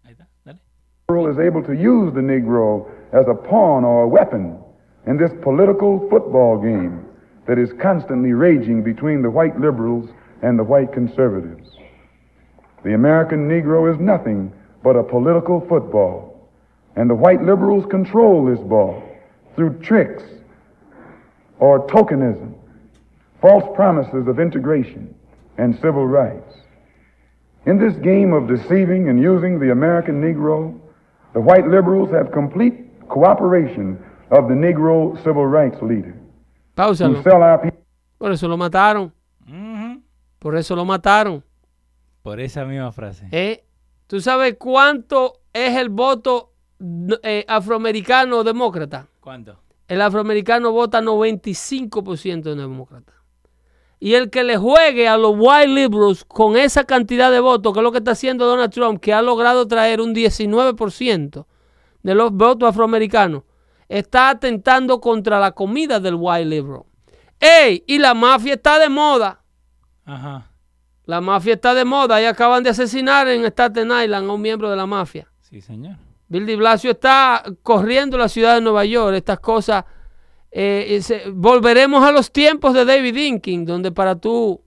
Ahí está. Dale. liberal is able to use the Negro as a pawn or a weapon in this political football game that is constantly raging between the white liberals and the white conservatives. The American Negro is nothing but a political football, and the white liberals control this ball through tricks or tokenism, false promises of integration and civil rights. In this game of deceiving and using the American Negro, the white liberals have complete cooperation of the Negro civil rights leader who Páusalo. sell our people. Por eso lo mataron. Por eso lo mataron. Por esa misma frase. ¿eh? ¿Tú sabes cuánto es el voto eh, afroamericano demócrata? ¿Cuánto? El afroamericano vota 95% de demócrata. Y el que le juegue a los white liberals con esa cantidad de votos, que es lo que está haciendo Donald Trump, que ha logrado traer un 19% de los votos afroamericanos, está atentando contra la comida del white liberal. ¡Ey! Y la mafia está de moda. Ajá. La mafia está de moda y acaban de asesinar en Staten Island a un miembro de la mafia. Sí, señor. Bill de Blasio está corriendo la ciudad de Nueva York. Estas cosas. eh, eh, se- volveremos a los tiempos de David Inking, donde para tú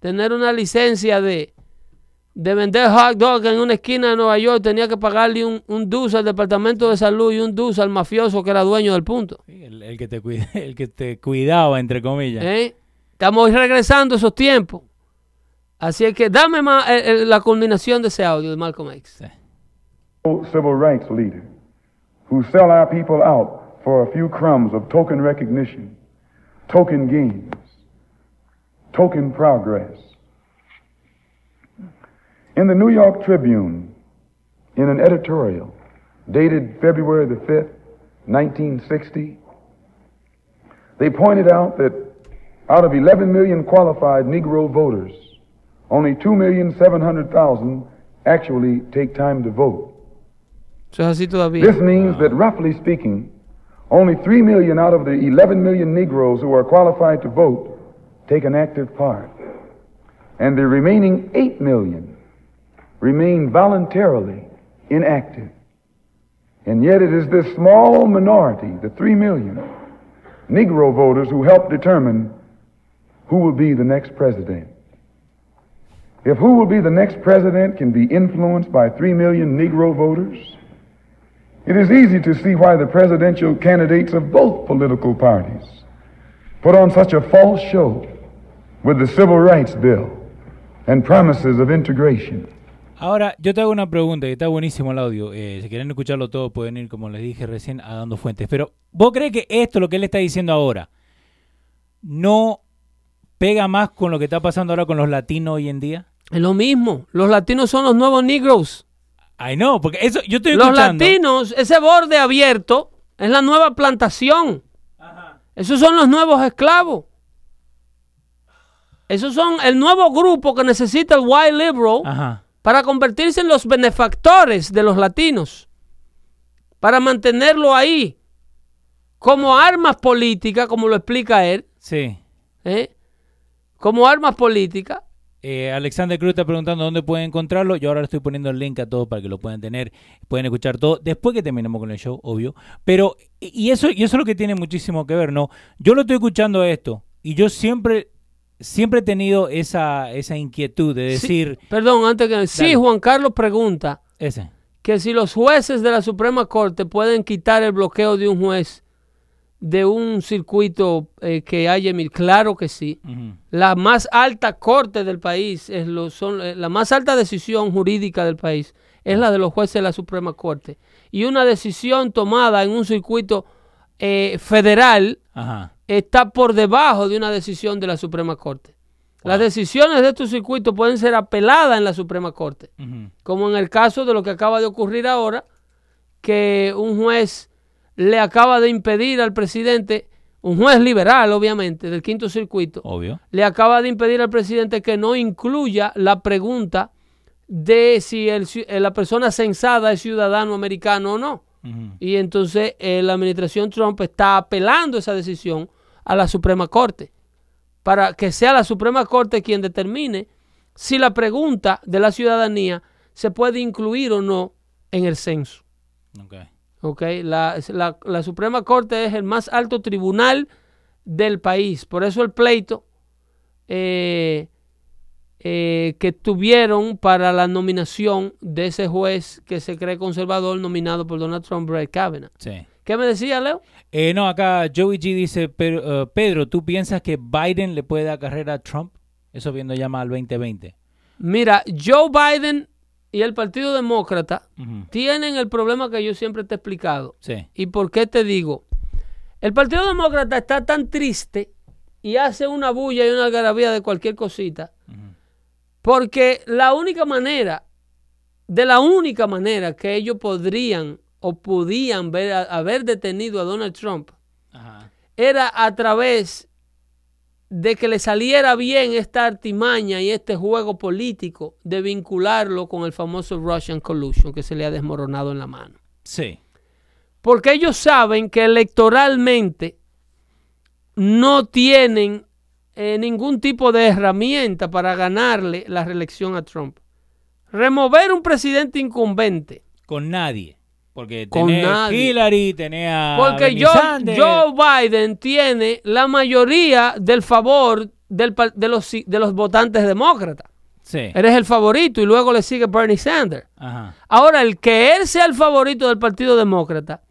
tener una licencia de, de vender hot dog en una esquina de Nueva York tenía que pagarle un, un dus al departamento de salud y un dus al mafioso que era dueño del punto. Sí, el, el que te cuida- el que te cuidaba, entre comillas. ¿eh? Estamos regresando a esos tiempos. Así es que dame más, eh, eh, la culminación de ese audio de Malcolm X. Sí. civil rights leader who sell our people out for a few crumbs of token recognition, token gains, token progress. In the New York Tribune, in an editorial dated February the 5th, 1960, they pointed out that out of 11 million qualified Negro voters, only 2,700,000 actually take time to vote. Eso es así todavía. This means that, roughly speaking, only 3 million out of the 11 million Negroes who are qualified to vote take an active part. And the remaining 8 million remain voluntarily inactive. And yet it is this small minority, the 3 million Negro voters, who help determine who will be the next president. If who will be the next president can be influenced by 3 million Negro voters, it is easy to see why the presidential candidates of both political parties put on such a false show with the Civil Rights Bill and promises of integration. Ahora, yo te hago una pregunta, que está buenísimo el audio. Eh, si quieren escucharlo todo, pueden ir, como les dije recién, a Dando Fuentes. Pero, ¿vos crees que esto, lo que él está diciendo ahora, no pega más con lo que está pasando ahora con los latinos hoy en día? Es lo mismo. Los latinos son los nuevos negros. Ay, no, porque eso, yo estoy Los escuchando. latinos, ese borde abierto, es la nueva plantación. Esos son los nuevos esclavos. Esos son el nuevo grupo que necesita el white liberal Ajá. Para convertirse en los benefactores de los latinos. Para mantenerlo ahí como armas políticas, como lo explica él. Sí. ¿eh? como armas políticas Eh, Alexander Cruz está preguntando dónde pueden encontrarlo. Yo ahora le estoy poniendo el link a todos para que lo puedan tener, pueden escuchar todo después que terminemos con el show, obvio. Pero, y eso, y eso es lo que tiene muchísimo que ver, ¿no? Yo lo estoy escuchando esto y yo siempre, siempre he tenido esa, esa inquietud de Sí, decir, perdón, antes que... Sí, Dale. Juan Carlos pregunta ese. que si los jueces de la Suprema Corte pueden quitar el bloqueo de un juez de un circuito eh, que haya emitido. Claro que sí. La más alta corte del país, es lo, son, eh, la más alta decisión jurídica del país es la de los jueces de la Suprema Corte. Y una decisión tomada en un circuito eh, federal Ajá. Está por debajo de una decisión de la Suprema Corte. Las decisiones de estos circuitos pueden ser apeladas en la Suprema Corte, como en el caso de lo que acaba de ocurrir ahora, que un juez le acaba de impedir al presidente, un juez liberal obviamente, del quinto circuito, Obvio. le acaba de impedir al presidente que no incluya la pregunta de si el eh, la persona censada es ciudadano americano o no. Y entonces eh, la administración Trump está apelando esa decisión a la Suprema Corte para que sea la Suprema Corte quien determine si la pregunta de la ciudadanía se puede incluir o no en el censo. Ok. ¿ok? La, es- la- la Suprema Corte es el más alto tribunal del país. Por eso el pleito eh, eh, que tuvieron para la nominación de ese juez que se cree conservador nominado por Donald Trump, Brett Kavanaugh. Sí. ¿Qué me decía, Leo? Eh, no, acá Joey G dice, pero, eh, Pedro, ¿tú piensas que Biden le puede dar carrera a Trump? Eso viendo ya más al 2020. Mira, Joe Biden y el Partido Demócrata tienen el problema que yo siempre te he explicado. Sí. ¿Y por qué te digo? El Partido Demócrata está tan triste y hace una bulla y una algarabía de cualquier cosita, porque la única manera, de la única manera que ellos podrían o podían ver, haber detenido a Donald Trump Ajá. era a través de que le saliera bien esta artimaña y este juego político de vincularlo con el famoso Russian Collusion que se le ha desmoronado en la mano. Sí. Porque ellos saben que electoralmente no tienen eh, ningún tipo de herramienta para ganarle la reelección a Trump. Remover un presidente incumbente. Con nadie. Porque Con tenés nadie. Hillary, tenés a Porque Joe, Biden tiene la mayoría del favor del de, los, de los votantes demócratas. Sí. Eres el favorito y luego le sigue Bernie Sanders. Ajá. Ahora, el que él sea el favorito del Partido Demócrata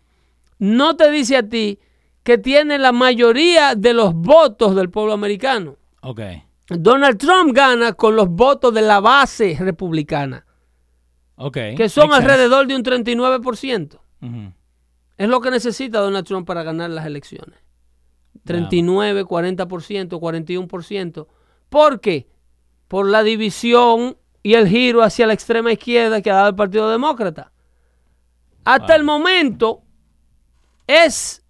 no te dice a ti que tiene la mayoría de los votos del pueblo americano. Ok. Donald Trump gana con los votos de la base republicana, Que son sense. alrededor de un 39%. Ujú. Es lo que necesita Donald Trump para ganar las elecciones. 39, 40%, 41%. ¿Por qué? Por la división y el giro hacia la extrema izquierda que ha dado el Partido Demócrata. Hasta el momento es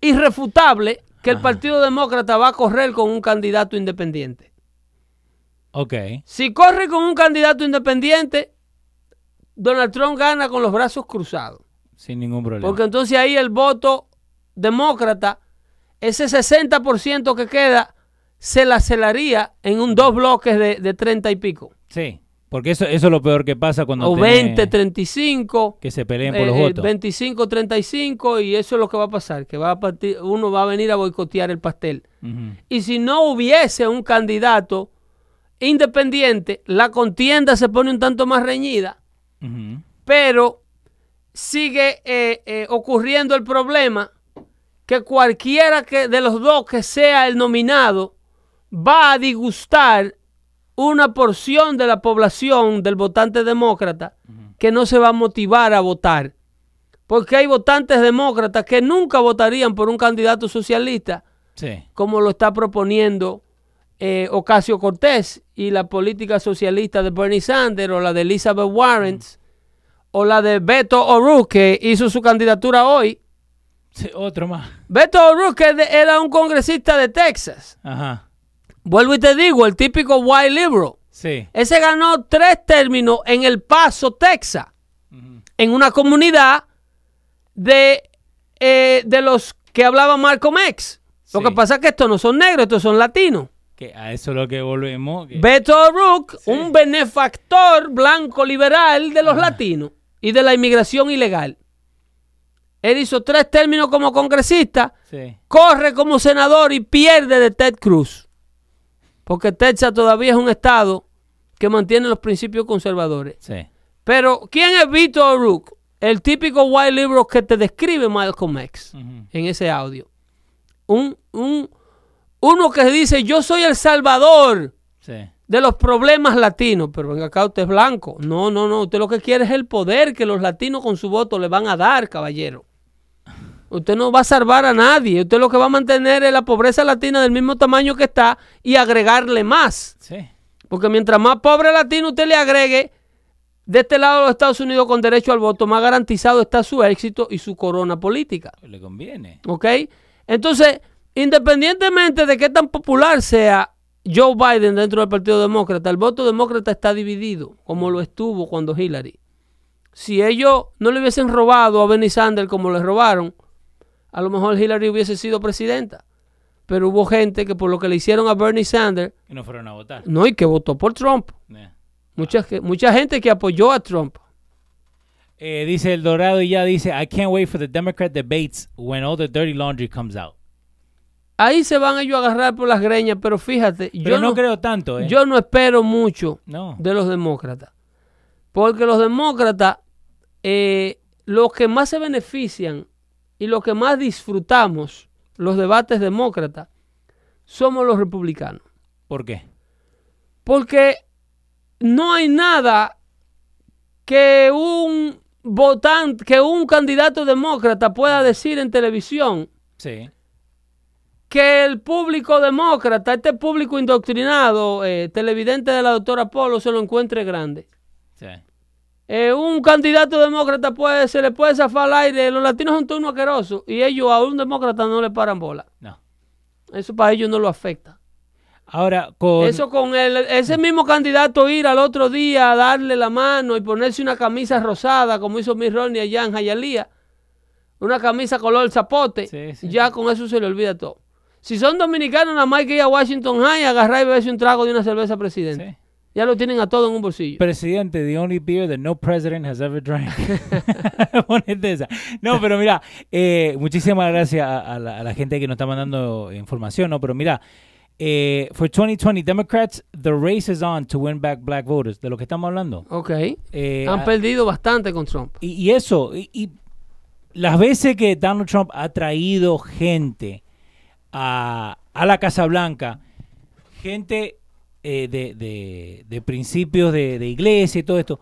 irrefutable que el. Partido Demócrata va a correr con un candidato independiente. Ok. Si corre con un candidato independiente, Donald Trump gana con los brazos cruzados. Sin ningún problema. Porque entonces ahí el voto demócrata, ese 60% que queda, se la celaría en un dos bloques de, de 30 y pico. Sí. Porque eso, eso es lo peor que pasa cuando O tenés 20, 35, que se peleen por eh, los votos. 25, 35 y eso es lo que va a pasar, que va a partir, uno va a venir a boicotear el pastel. Y si no hubiese un candidato independiente, la contienda se pone un tanto más reñida, Pero sigue eh, eh, ocurriendo el problema que cualquiera que de los dos que sea el nominado va a disgustar una porción de la población del votante demócrata que no se va a motivar a votar. Porque hay votantes demócratas que nunca votarían por un candidato socialista Sí. como lo está proponiendo eh, Ocasio Cortés y la política socialista de Bernie Sanders o la de Elizabeth Warren o la de Beto O'Rourke que hizo su candidatura hoy. Sí, Otro más. Beto O'Rourke era un congresista de Texas. Ajá. Vuelvo y te digo, el típico white liberal. Sí. Ese ganó tres términos en El Paso, Texas, en una comunidad de, eh, de los que hablaba Malcolm X. Lo Sí. que pasa es que estos no son negros, estos son latinos. Que a eso es lo que volvemos. que- Beto O'Rourke, un benefactor blanco liberal de los latinos y de la inmigración ilegal. Él hizo tres términos como congresista, Sí. corre como senador y pierde de Ted Cruz. Porque Texas todavía es un estado que mantiene los principios conservadores. Sí. Pero, ¿quién es Beto O'Rourke? El típico white liberal que te describe Malcolm X en ese audio. Un, un, uno que dice, yo soy el salvador Sí. de los problemas latinos. Pero venga acá, usted es blanco. No, no, no. Usted lo que quiere es el poder que los latinos con su voto le van a dar, caballero. Usted no va a salvar a nadie. Usted lo que va a mantener es la pobreza latina del mismo tamaño que está y agregarle más. Sí. Porque mientras más pobre latino usted le agregue, de este lado de los Estados Unidos con derecho al voto, más garantizado está su éxito y su corona política. Le conviene. ¿Ok? Entonces, independientemente de qué tan popular sea Joe Biden dentro del Partido Demócrata, el voto demócrata está dividido, como lo estuvo cuando Hillary. Si ellos no le hubiesen robado a Bernie Sanders como le robaron, a lo mejor Hillary hubiese sido presidenta. Pero hubo gente que por lo que le hicieron a Bernie Sanders, Y no fueron a votar. no, y que votó por Trump. Yeah. Mucha, mucha gente que apoyó a Trump. Eh, dice El Dorado y ya dice, I can't wait for the Democrat debates when all the dirty laundry comes out. Ahí se van ellos a agarrar por las greñas, pero fíjate, Pero yo no, no, creo tanto, ¿eh? yo no espero mucho no. de los demócratas. Porque los demócratas, eh, los que más se benefician y los que más disfrutamos los debates demócratas somos los republicanos. ¿Por qué? Porque no hay nada que un votante, que un candidato demócrata pueda decir en televisión Sí. Que el público demócrata, este público indoctrinado, eh, televidente de la doctora Polo, se lo encuentre grande. Sí. Eh, un candidato demócrata puede, se le puede zafar al aire, los latinos son turno asqueroso y ellos a un demócrata no le paran bola. No. Eso para ellos no lo afecta. Ahora, con... Eso con el, ese mismo candidato ir al otro día a darle la mano y ponerse una camisa rosada, como hizo Miss Romney allá en Hialeah, una camisa color zapote, Sí, sí. ya con eso se le olvida todo. Si son dominicanos, nada más hay que ir a Washington High, agarrar y beberse un trago de una cerveza presidente. Sí. Ya lo tienen a todo en un bolsillo. Presidente, the only beer that no president has ever drank. Ponete esa. No, pero mira, eh, muchísimas gracias a, a la, a la gente que nos está mandando información, ¿no? Pero mira, eh, for 2020 Democrats, the race is on to win back black voters. De lo que estamos hablando. Ok. Eh, Han a- perdido bastante con Trump. y, y eso, y, y las veces que Donald Trump ha traído gente a, a la Casa Blanca, gente eh, de, de- de principios de, de iglesia y todo esto,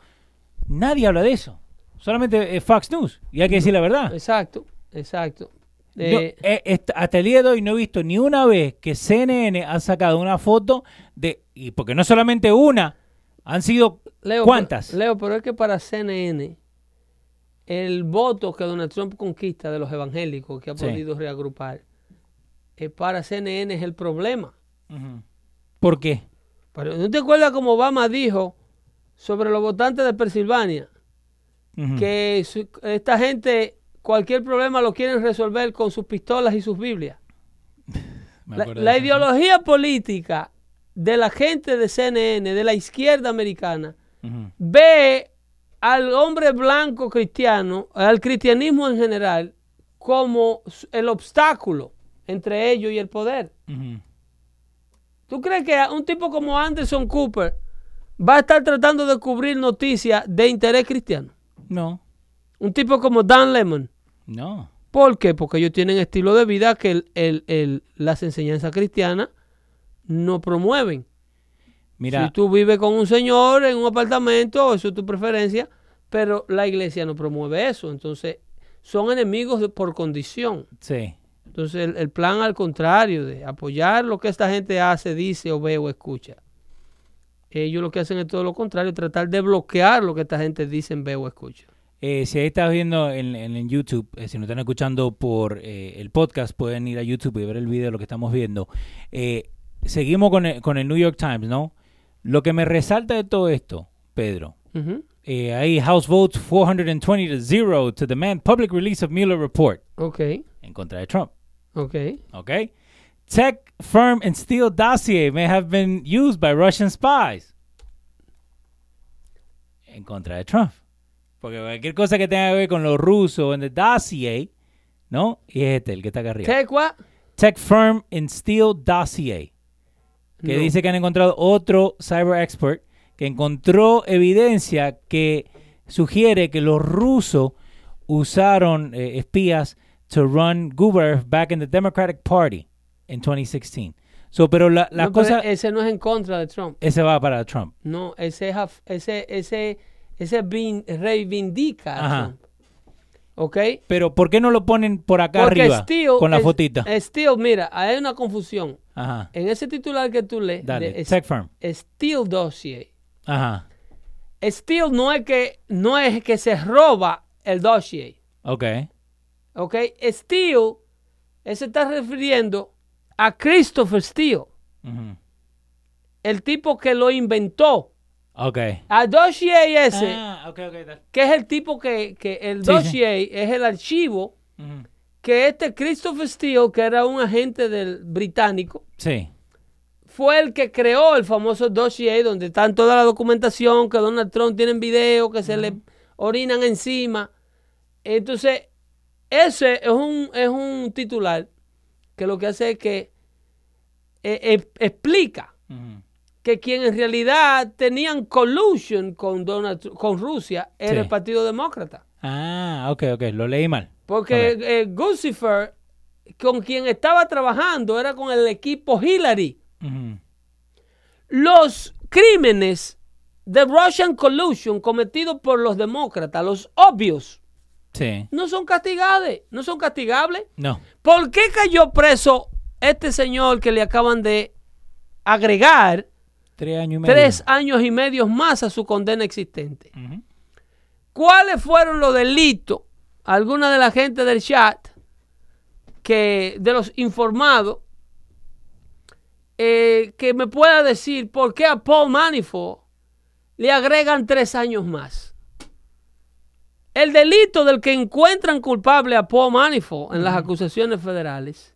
nadie habla de eso. Solamente eh, Fox News. Y hay que decir la verdad. Exacto, exacto. Eh, eh, hasta el día de hoy no he visto ni una vez que CNN ha sacado una foto de... Y porque no solamente una, han sido... Leo, ¿Cuántas? pero- Leo, pero es que para CNN, el voto que Donald Trump conquista de los evangélicos que ha Sí. podido reagrupar, para CNN es el problema. ¿Por qué? Pero ¿no te acuerdas como Obama dijo sobre los votantes de Pensilvania? Que su- esta gente, cualquier problema lo quieren resolver con sus pistolas y sus Biblias. La, ideología política de la gente de CNN, de la izquierda americana, ve al hombre blanco cristiano, al cristianismo en general, como el obstáculo entre ellos y el poder. Ujú. ¿Tú crees que un tipo como Anderson Cooper va a estar tratando de cubrir noticias de interés cristiano? No, Un tipo como Dan Lemon. no. ¿Por qué? Porque ellos tienen estilo de vida que el- el- el- las enseñanzas cristianas no promueven. Mira, Si tú vives con un señor en un apartamento, eso es tu preferencia, pero la iglesia no promueve eso. Entonces, son enemigos por condición. sí. Entonces, el, el plan al contrario, de apoyar lo que esta gente hace, dice o ve o escucha. Ellos lo que hacen es todo lo contrario, tratar de bloquear lo que esta gente dice, ve o escucha. Eh, si ahí estás viendo en, en- en YouTube, eh, si nos están escuchando por eh, el podcast, pueden ir a YouTube y ver el video de lo que estamos viendo. Seguimos con el, con el New York Times, ¿no? Lo que me resalta de todo esto, Pedro, Ujú. eh, ahí House votes 420 to 0 to demand public release of Mueller report Ok, en contra de Trump, ok. ¿ok? tech firm and Steele dossier may have been used by Russian spies. En contra de Trump. Porque cualquier cosa que tenga que ver con los rusos en el dossier, ¿no? Y es este, el que está acá arriba. Tech what? Tech firm and Steele dossier. Que No. dice que han encontrado otro cyber expert que encontró evidencia que sugiere que los rusos usaron eh, espías to run Guber back in the Democratic Party in 2016. So, pero la, la No, pero cosa, ese no es en contra de Trump. ese va para Trump. No, ese es ese ese ese vin- reivindica a Ajá. Trump. ¿Ok? Pero ¿por qué no lo ponen por acá Porque arriba con la es- fotita? Steele, mira, hay una confusión. Ajá. En ese titular que tú lees, Dale, de tech firm. Steele Dossier. Ajá. Steele no es que no es que se roba el dossier. Ok. ¿Ok? Steele, él se está refiriendo a Christopher Steele, el tipo que lo inventó. Ok. A dossier ese, Ah, que es el tipo que, que el Sí, sí. dossier es el archivo que este Christopher Steele, que era un agente del británico, Sí. fue el que creó el famoso dossier donde está toda la documentación, que Donald Trump tiene en video, que se le orinan encima. Entonces, ese es un, es un titular que lo que hace es que eh, eh, explica que quien en realidad tenían collusion con, Donald, con Rusia era Sí. el Partido Demócrata. Ah, ok, ok. Lo leí mal. Porque Ok. eh, Guccifer, con quien estaba trabajando, era con el equipo Hillary. Los crímenes de Russian collusion cometidos por los demócratas, los obvios, Sí. no son castigables, no son castigables. No. ¿Por qué cayó preso este señor que le acaban de agregar Tres años y medio. tres años y medio más a su condena existente? ¿Cuáles fueron los delitos? Alguna de la gente del chat, que de los informados, eh, que me pueda decir por qué a Paul Manafort le agregan tres años más. El delito del que encuentran culpable a Paul Manafort en las acusaciones federales,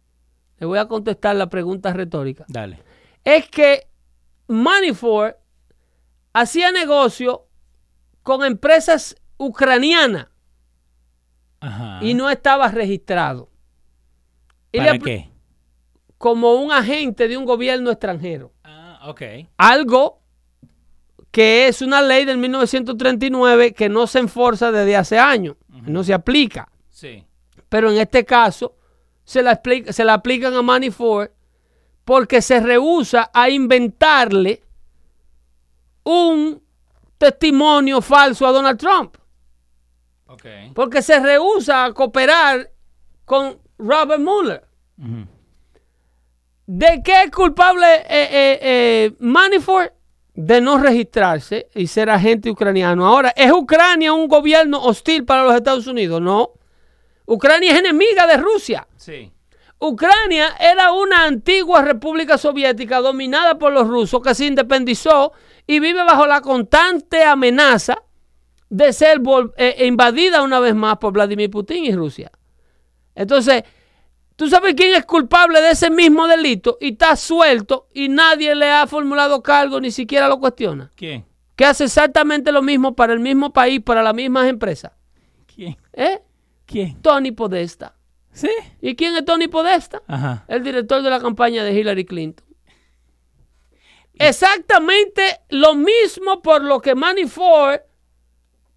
le voy a contestar la pregunta retórica, Dale. es que Manafort hacía negocio con empresas ucranianas Ajá. y no estaba registrado. Y ¿Para qué? Como un agente de un gobierno extranjero. Ah, ok. Algo que es una ley del 1939 que no se enforza desde hace años, no se aplica. Sí. Pero en este caso se la, explica- se la aplican a Manafort porque se rehúsa a inventarle un testimonio falso a Donald Trump. Ok. Porque se rehúsa a cooperar con Robert Mueller. ¿De qué es culpable eh, eh, eh, Manafort? De no registrarse y ser agente ucraniano. Ahora, ¿es Ucrania un gobierno hostil para los Estados Unidos? No. Ucrania es enemiga de Rusia. Sí. Ucrania era una antigua república soviética dominada por los rusos que se independizó y vive bajo la constante amenaza de ser eh, invadida una vez más por Vladimir Putin y Rusia. Entonces, ¿tú sabes quién es culpable de ese mismo delito y está suelto y nadie le ha formulado cargo, ni siquiera lo cuestiona? ¿Quién? Que hace exactamente lo mismo para el mismo país, para las mismas empresas. ¿Quién? ¿Eh? ¿Quién? Tony Podesta. Sí. ¿Y quién es Tony Podesta? Ajá. el director de la campaña de Hillary Clinton. Exactamente lo mismo por lo que Manafort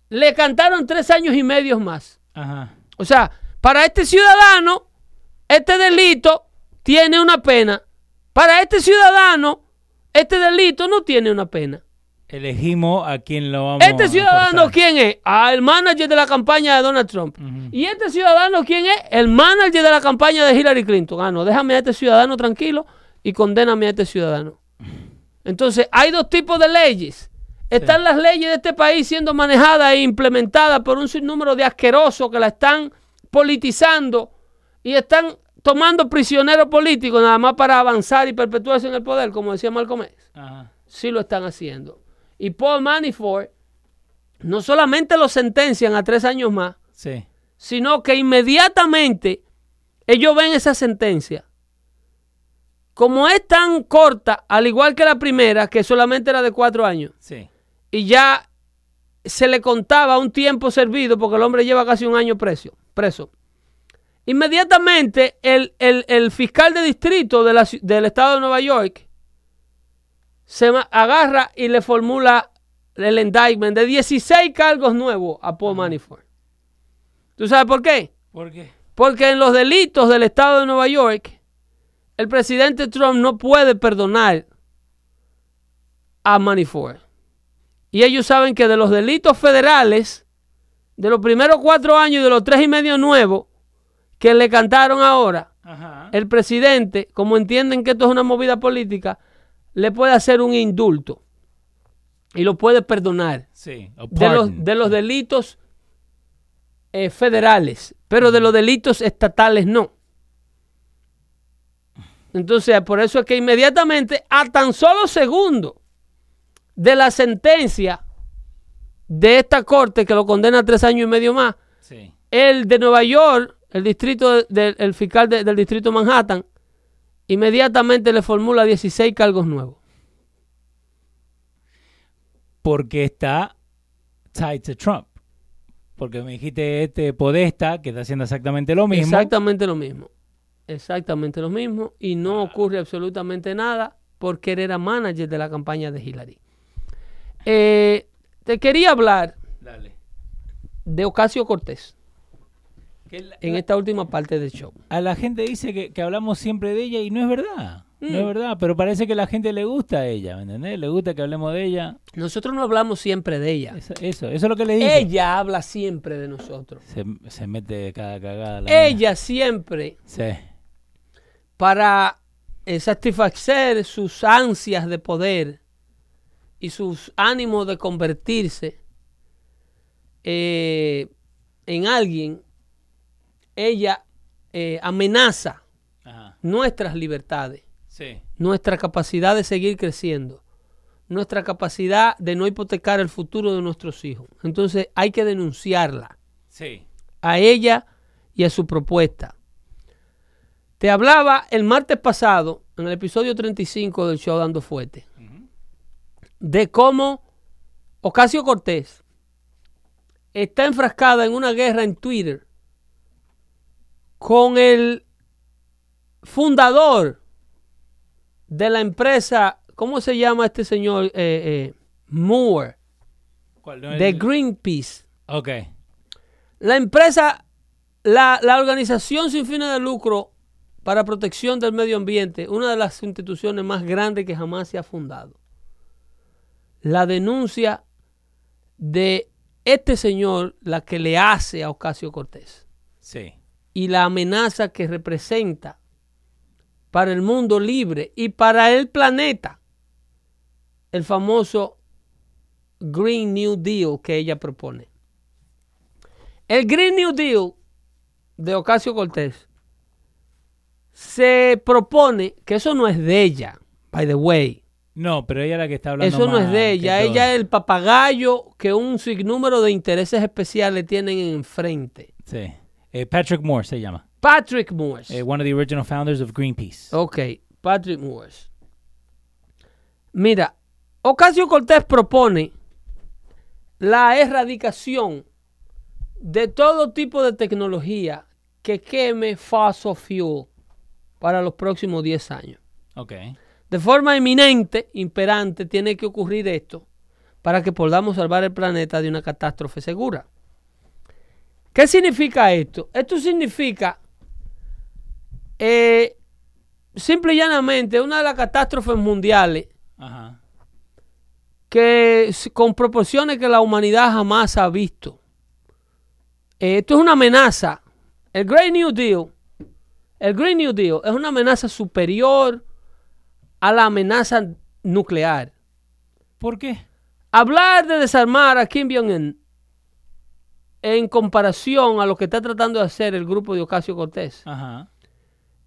le cantaron tres años y medio más. Ajá. O sea, para este ciudadano, este delito tiene una pena. Para este ciudadano, este delito no tiene una pena. Elegimos a quién lo vamos Este ciudadano. ¿quién es? El manager de la campaña de Donald Trump. ¿Y este ciudadano quién es? El manager de la campaña de Hillary Clinton. Ah, no, déjame a este ciudadano tranquilo y condéname a este ciudadano. Entonces, hay dos tipos de leyes. Están las leyes de este país siendo manejadas e implementadas por un sinnúmero de asquerosos que la están politizando y están tomando prisioneros políticos nada más para avanzar y perpetuarse en el poder, como decía Malcolm X Ajá. sí lo están haciendo. Y Paul Manafort no solamente lo sentencian a tres años más, Sí. sino que inmediatamente ellos ven esa sentencia como es tan corta, al igual que la primera, que solamente era de cuatro años, Sí. y ya se le contaba un tiempo servido porque el hombre lleva casi un año preso. preso. Inmediatamente el, el- el fiscal de distrito de la ci- del estado de Nueva York se agarra y le formula el indictment de 16 cargos nuevos a Paul Manafort. ¿Tú sabes por qué? ¿Por qué? Porque en los delitos del estado de Nueva York, el presidente Trump no puede perdonar a Manafort. Y ellos saben que de los delitos federales, de los primeros cuatro años y de los tres y medio nuevos que le cantaron ahora, Ajá. el presidente, como entienden que esto es una movida política, le puede hacer un indulto y lo puede perdonar Sí. a de los, de los delitos eh, federales, pero de los delitos estatales no. Entonces, por eso es que inmediatamente, a tan solo segundo de la sentencia de esta corte que lo condena a tres años y medio más, Sí. el de Nueva York, el distrito del el fiscal de- del distrito Manhattan, inmediatamente le formula 16 cargos nuevos. Porque está tied to Trump. Porque me dijiste este Podesta, que está haciendo exactamente lo mismo. Exactamente lo mismo. Exactamente lo mismo. Y no ocurre absolutamente nada porque él era manager de la campaña de Hillary. Eh, te quería hablar Dale. de Ocasio Cortés la- en esta última parte del show. A la gente dice que, que hablamos siempre de ella y no es verdad. No es Mm. verdad, pero parece que a la gente le gusta a ella, ¿me entendés? Le gusta que hablemos de ella. Nosotros no hablamos siempre de ella. Eso, eso, eso es lo que le dije. Ella habla siempre de nosotros. Se, se mete cada cagada. la. Ella siempre, Sí. para eh, satisfacer sus ansias de poder y sus ánimos de convertirse eh, en alguien, ella eh, amenaza Ajá. nuestras libertades, Sí. nuestra capacidad de seguir creciendo, nuestra capacidad de no hipotecar el futuro de nuestros hijos. Entonces hay que denunciarla Sí. a ella y a su propuesta. Te hablaba el martes pasado, en el episodio 35 del show Dando Fuerte, de cómo Ocasio Cortés está enfrascada en una guerra en Twitter con el fundador de la empresa, ¿cómo se llama este señor? Eh, eh, Moore, ¿Cuál? No, el- de Greenpeace. Ok. La empresa, la, la organización sin fines de lucro para protección del medio ambiente, una de las instituciones más grandes que jamás se ha fundado. La denuncia de este señor, la que le hace a Ocasio Cortés, Sí. Y la amenaza que representa para el mundo libre y para el planeta, el famoso Green New Deal que ella propone. El Green New Deal de Ocasio Cortés se propone que eso no es de ella, by the way. No, pero ella es la que está hablando Eso no es de ella. todo. Ella es el papagayo que un sinnúmero de intereses especiales tienen enfrente. Sí. Eh, Patrick Moore se llama. Patrick Morse. Eh, one of the original founders of Greenpeace. Ok, Patrick Morse. Mira, Ocasio Cortés propone la erradicación de todo tipo de tecnología que queme fossil fuel para los próximos 10 años. Ok. De forma inminente, imperante, tiene que ocurrir esto para que podamos salvar el planeta de una catástrofe segura. ¿Qué significa esto? Esto significa, eh, simple y llanamente, una de las catástrofes mundiales Ajá. que con proporciones que la humanidad jamás ha visto. Eh, esto es una amenaza. El Green New Deal, el Green New Deal es una amenaza superior a la amenaza nuclear. ¿Por qué? Hablar de desarmar a Kim Jong-un en comparación a lo que está tratando de hacer el grupo de Ocasio Cortés Ajá.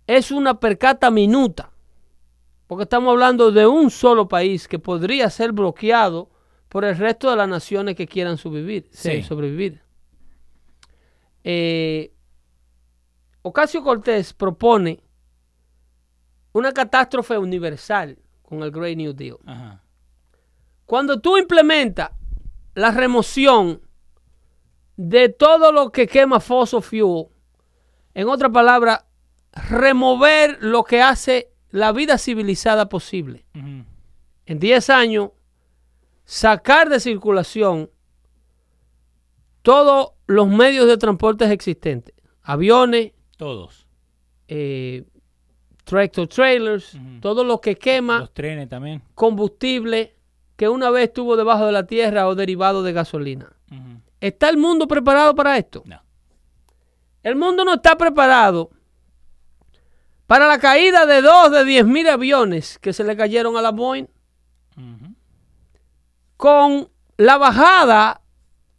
es una percata minuta. Porque estamos hablando de un solo país que podría ser bloqueado por el resto de las naciones que quieran sobrevivir. Sí. sobrevivir. Eh, Ocasio Cortés propone una catástrofe universal con el Great New Deal. Ajá. Cuando tú implementas la remoción de todo lo que quema fossil fuel, en otra palabra, remover lo que hace la vida civilizada posible. En 10 años, sacar de circulación todos los medios de transporte existentes, aviones, Todos. eh, tractor trailers, todo lo que quema Los trenes también. combustible que una vez estuvo debajo de la tierra o derivado de gasolina. ¿Está el mundo preparado para esto? No. El mundo no está preparado para la caída de dos de 10 mil aviones que se le cayeron a la Boeing con la bajada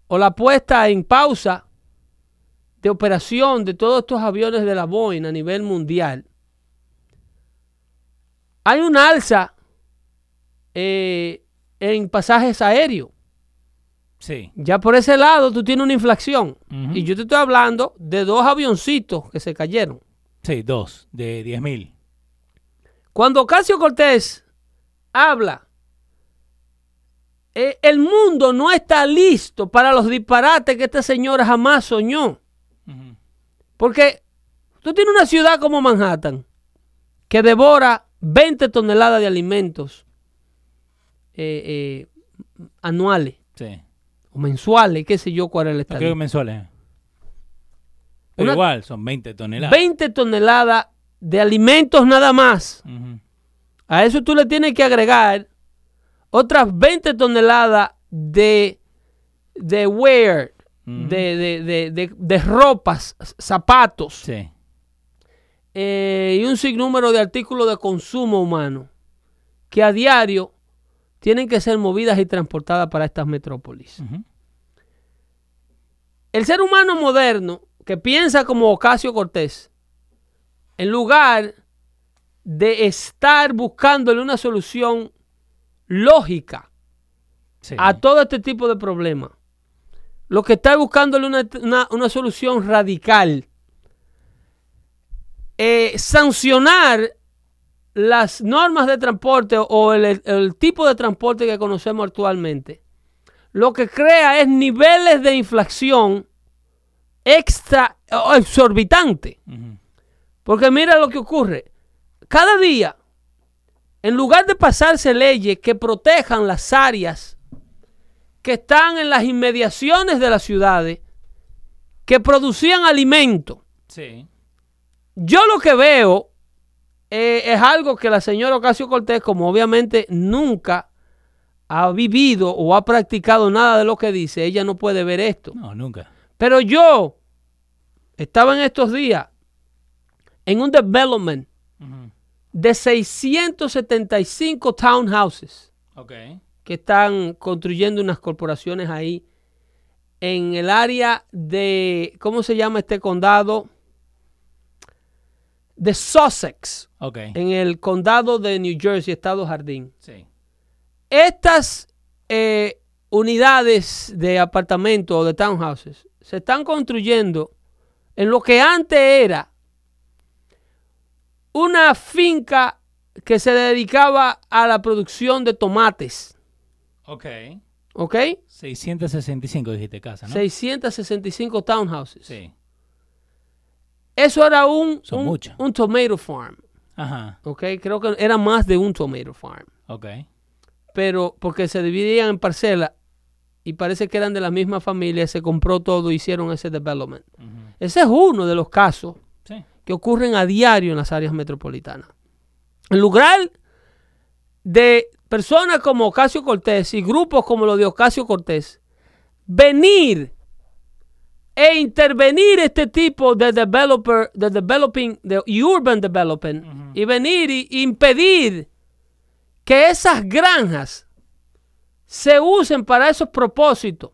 o la puesta en pausa de operación de todos estos aviones de la Boeing a nivel mundial. Hay una alza eh, en pasajes aéreos. Sí. Ya por ese lado tú tienes una inflación. Y yo te estoy hablando de dos avioncitos que se cayeron. Sí, dos de 10 mil. Cuando Ocasio Cortés habla, eh, el mundo no está listo para los disparates que esta señora jamás soñó. Porque tú tienes una ciudad como Manhattan que devora 20 toneladas de alimentos eh, eh, anuales Sí. O mensuales, qué sé yo cuál es el No creo que mensuales. Pero Una- igual, son 20 toneladas. 20 toneladas de alimentos nada más. A eso tú le tienes que agregar otras 20 toneladas de, de wear, de- de- de- de ropas, zapatos Sí. eh, y un sinnúmero de artículos de consumo humano que a diario tienen que ser movidas y transportadas para estas metrópolis. El ser humano moderno que piensa como Ocasio Cortés, en lugar de estar buscándole una solución lógica Sí. a todo este tipo de problemas, lo que está es buscándole una, una- una solución radical, eh, sancionar las normas de transporte o el, el tipo de transporte que conocemos actualmente, lo que crea es niveles de inflación extra o exorbitante. Porque mira lo que ocurre. Cada día, en lugar de pasarse leyes que protejan las áreas que están en las inmediaciones de las ciudades, que producían alimento, Sí. yo lo que veo eh, es algo que la señora Ocasio Cortés, como obviamente nunca ha vivido o ha practicado nada de lo que dice, ella no puede ver esto. No, nunca. Pero yo estaba en estos días en un development de 675 townhouses que están construyendo unas corporaciones ahí en el área de, ¿cómo se llama este condado? De Sussex, Ok. en el condado de New Jersey, Estado Jardín. Sí. Estas eh, unidades de apartamentos o de townhouses se están construyendo en lo que antes era una finca que se dedicaba a la producción de tomates. Ok. ¿Ok? 665 dijiste casa, ¿no? 665 townhouses. Sí. Eso era un, Son un, muchas. un tomato farm. Ajá. ¿Ok? Creo que era más de un tomato farm. Ok. pero porque se dividían en parcelas y parece que eran de la misma familia, se compró todo, hicieron ese development. Ese es uno de los casos Sí. que ocurren a diario en las áreas metropolitanas. En lugar de personas como Ocasio Cortés y grupos como los de Ocasio Cortés, venir e intervenir este tipo de developer, de developing, de urban development, y venir y impedir que esas granjas se usen para esos propósitos,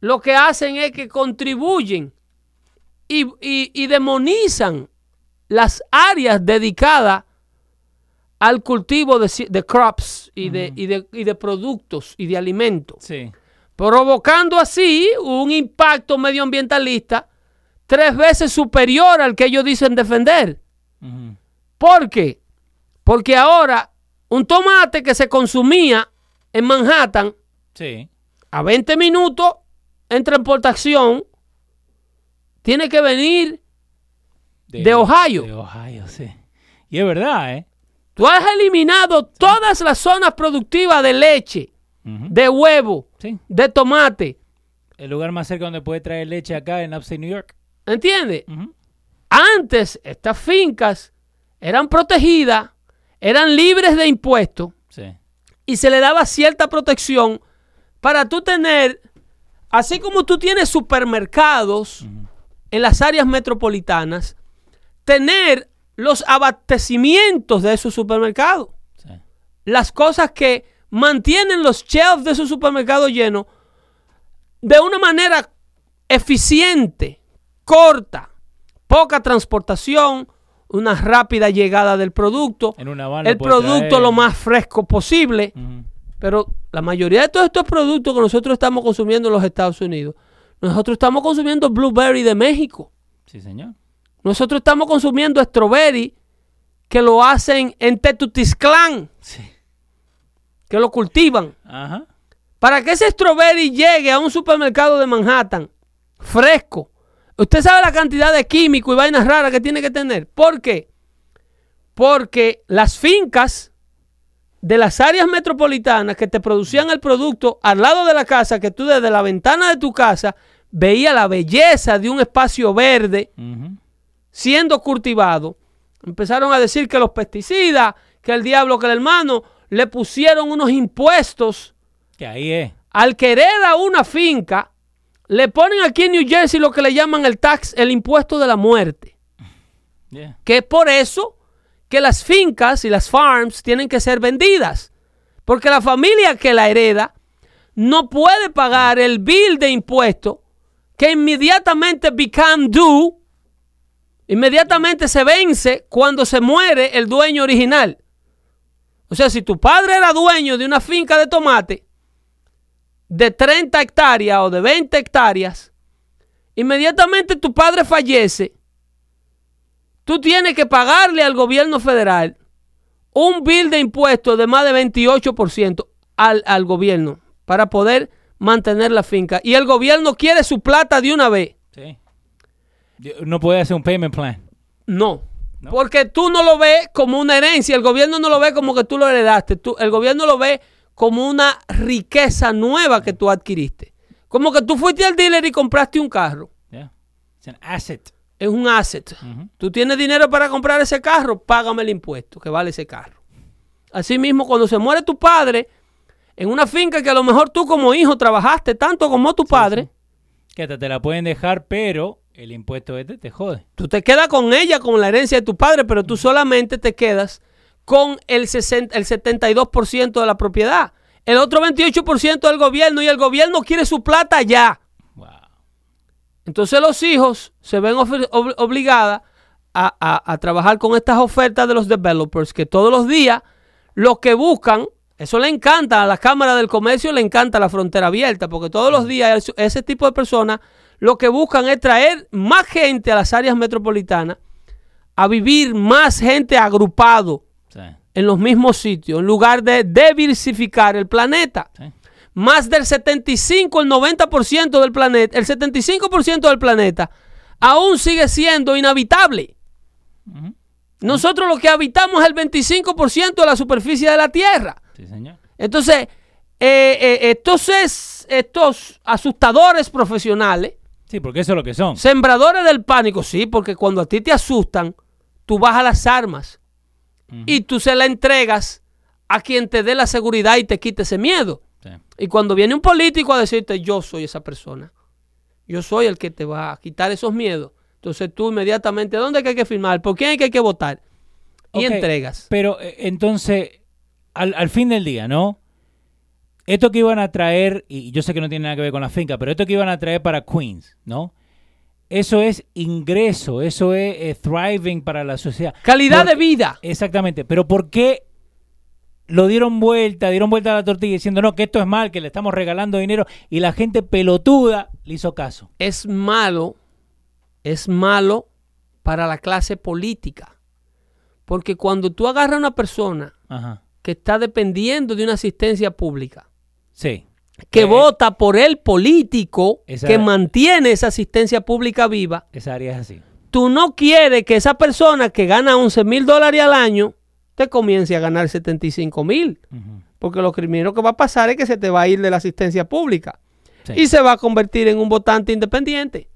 lo que hacen es que contribuyen y, y- y demonizan las áreas dedicadas al cultivo de, crops y, de, y, de, y de productos y de alimentos, Sí. Provocando así un impacto medioambientalista tres veces superior al que ellos dicen defender. Ujú. ¿Por qué? Porque ahora un tomate que se consumía en Manhattan Sí. a 20 minutos en transportación tiene que venir De Ohio. De Ohio, sí. Y es verdad, ¿eh? Tú has eliminado todas las zonas productivas de leche, De huevo, Sí. de tomate. El lugar más cerca donde puede traer leche acá en Upstate New York. ¿Entiendes? Antes estas fincas eran protegidas, eran libres de impuestos Sí. y se le daba cierta protección para tú tener, así como tú tienes supermercados en las áreas metropolitanas, tener los abastecimientos de esos supermercados. sí. Las cosas que mantienen los shelves de esos supermercados llenos de una manera eficiente, corta, poca transportación, una rápida llegada del producto, En una el producto traer. lo más fresco posible. Pero la mayoría de todos estos productos que nosotros estamos consumiendo en los Estados Unidos, nosotros estamos consumiendo blueberry de México. Sí, señor. Nosotros estamos consumiendo strawberry que lo hacen en Tetutisclán, Sí. Que lo cultivan. Ajá. Para que ese strawberry llegue a un supermercado de Manhattan fresco, usted sabe la cantidad de químicos y vainas raras que tiene que tener. ¿Por qué? Porque las fincas de las áreas metropolitanas que te producían el producto al lado de la casa, que tú desde la ventana de tu casa veías la belleza de un espacio verde siendo cultivado, empezaron a decir que los pesticidas, que el diablo, que el hermano, le pusieron unos impuestos Que ahí es. al que hereda una finca, le ponen aquí en New Jersey lo que le llaman el tax, el impuesto de la muerte. Yeah. Que es por eso que las fincas y las farms tienen que ser vendidas. Porque la familia que la hereda no puede pagar el bill de impuesto que inmediatamente become due, inmediatamente se vence cuando se muere el dueño original. O sea, si tu padre era dueño de una finca de tomate de 30 hectáreas o de 20 hectáreas, inmediatamente tu padre fallece, tú tienes que pagarle al gobierno federal un bill de impuestos de más de 28% al, al gobierno para poder mantener la finca. Y el gobierno quiere su plata de una vez. Sí. No puede hacer un payment plan. No. No. Porque tú no lo ves como una herencia. El gobierno no lo ve como que tú lo heredaste. Tú- el gobierno lo ve como una riqueza nueva que tú adquiriste. Como que tú fuiste al dealer y compraste un carro. Yeah. It's an asset. Es un asset. Tú tienes dinero para comprar ese carro, págame el impuesto que vale ese carro. Asimismo, cuando se muere tu padre en una finca que a lo mejor tú como hijo trabajaste tanto como tu padre, Que hasta te la pueden dejar, pero el impuesto este te jode. tú te quedas con ella, con la herencia de tu padre, pero tú solamente te quedas con el, 60 el 72% de la propiedad. El otro 28% del gobierno y el gobierno quiere su plata ya. Wow. Entonces los hijos se ven ob- obligadas a, a- a trabajar con estas ofertas de los developers que todos los días lo que buscan, eso le encanta a la Cámara del Comercio, le encanta la frontera abierta, porque todos los días es- ese tipo de personas lo que buscan es traer más gente a las áreas metropolitanas, a vivir más gente agrupado Sí. en los mismos sitios, en lugar de diversificar el planeta Sí. más del 75, el 90% del planeta, el 75% del planeta aún sigue siendo inhabitable. Nosotros lo que habitamos es el 25% de la superficie de la Tierra. Sí, señor. Entonces, eh, eh, entonces estos asustadores profesionales, Sí, porque eso es lo que son. sembradores del pánico, sí, porque cuando a ti te asustan, tú vas a las armas y tú se la entregas a quien te dé la seguridad y te quite ese miedo. Sí. Y cuando viene un político a decirte, yo soy esa persona, yo soy el que te va a quitar esos miedos, entonces tú inmediatamente, ¿dónde que hay que firmar? ¿Por quién que hay que votar? Y Ok, entregas. Pero eh, entonces, al, al fin del día, ¿no? Esto que iban a traer, y yo sé que no tiene nada que ver con la finca, pero esto que iban a traer para Queens, ¿no? Eso es ingreso, eso es eh, thriving para la sociedad. Calidad de vida. Exactamente, pero ¿por qué lo dieron vuelta, dieron vuelta a la tortilla diciendo, no, que esto es mal, que le estamos regalando dinero, y la gente pelotuda le hizo caso? Es malo, es malo para la clase política. Porque cuando tú agarras a una persona Ajá. que está dependiendo de una asistencia pública, Sí. que Eh, vota por el político Esa- que mantiene esa asistencia pública viva, Esa área es así. tú no quieres que esa persona que gana 11 mil dólares al año te comience a ganar 75 mil. Ujú. Porque lo primero que va a pasar es que se te va a ir de la asistencia pública Sí. y se va a convertir en un votante independiente.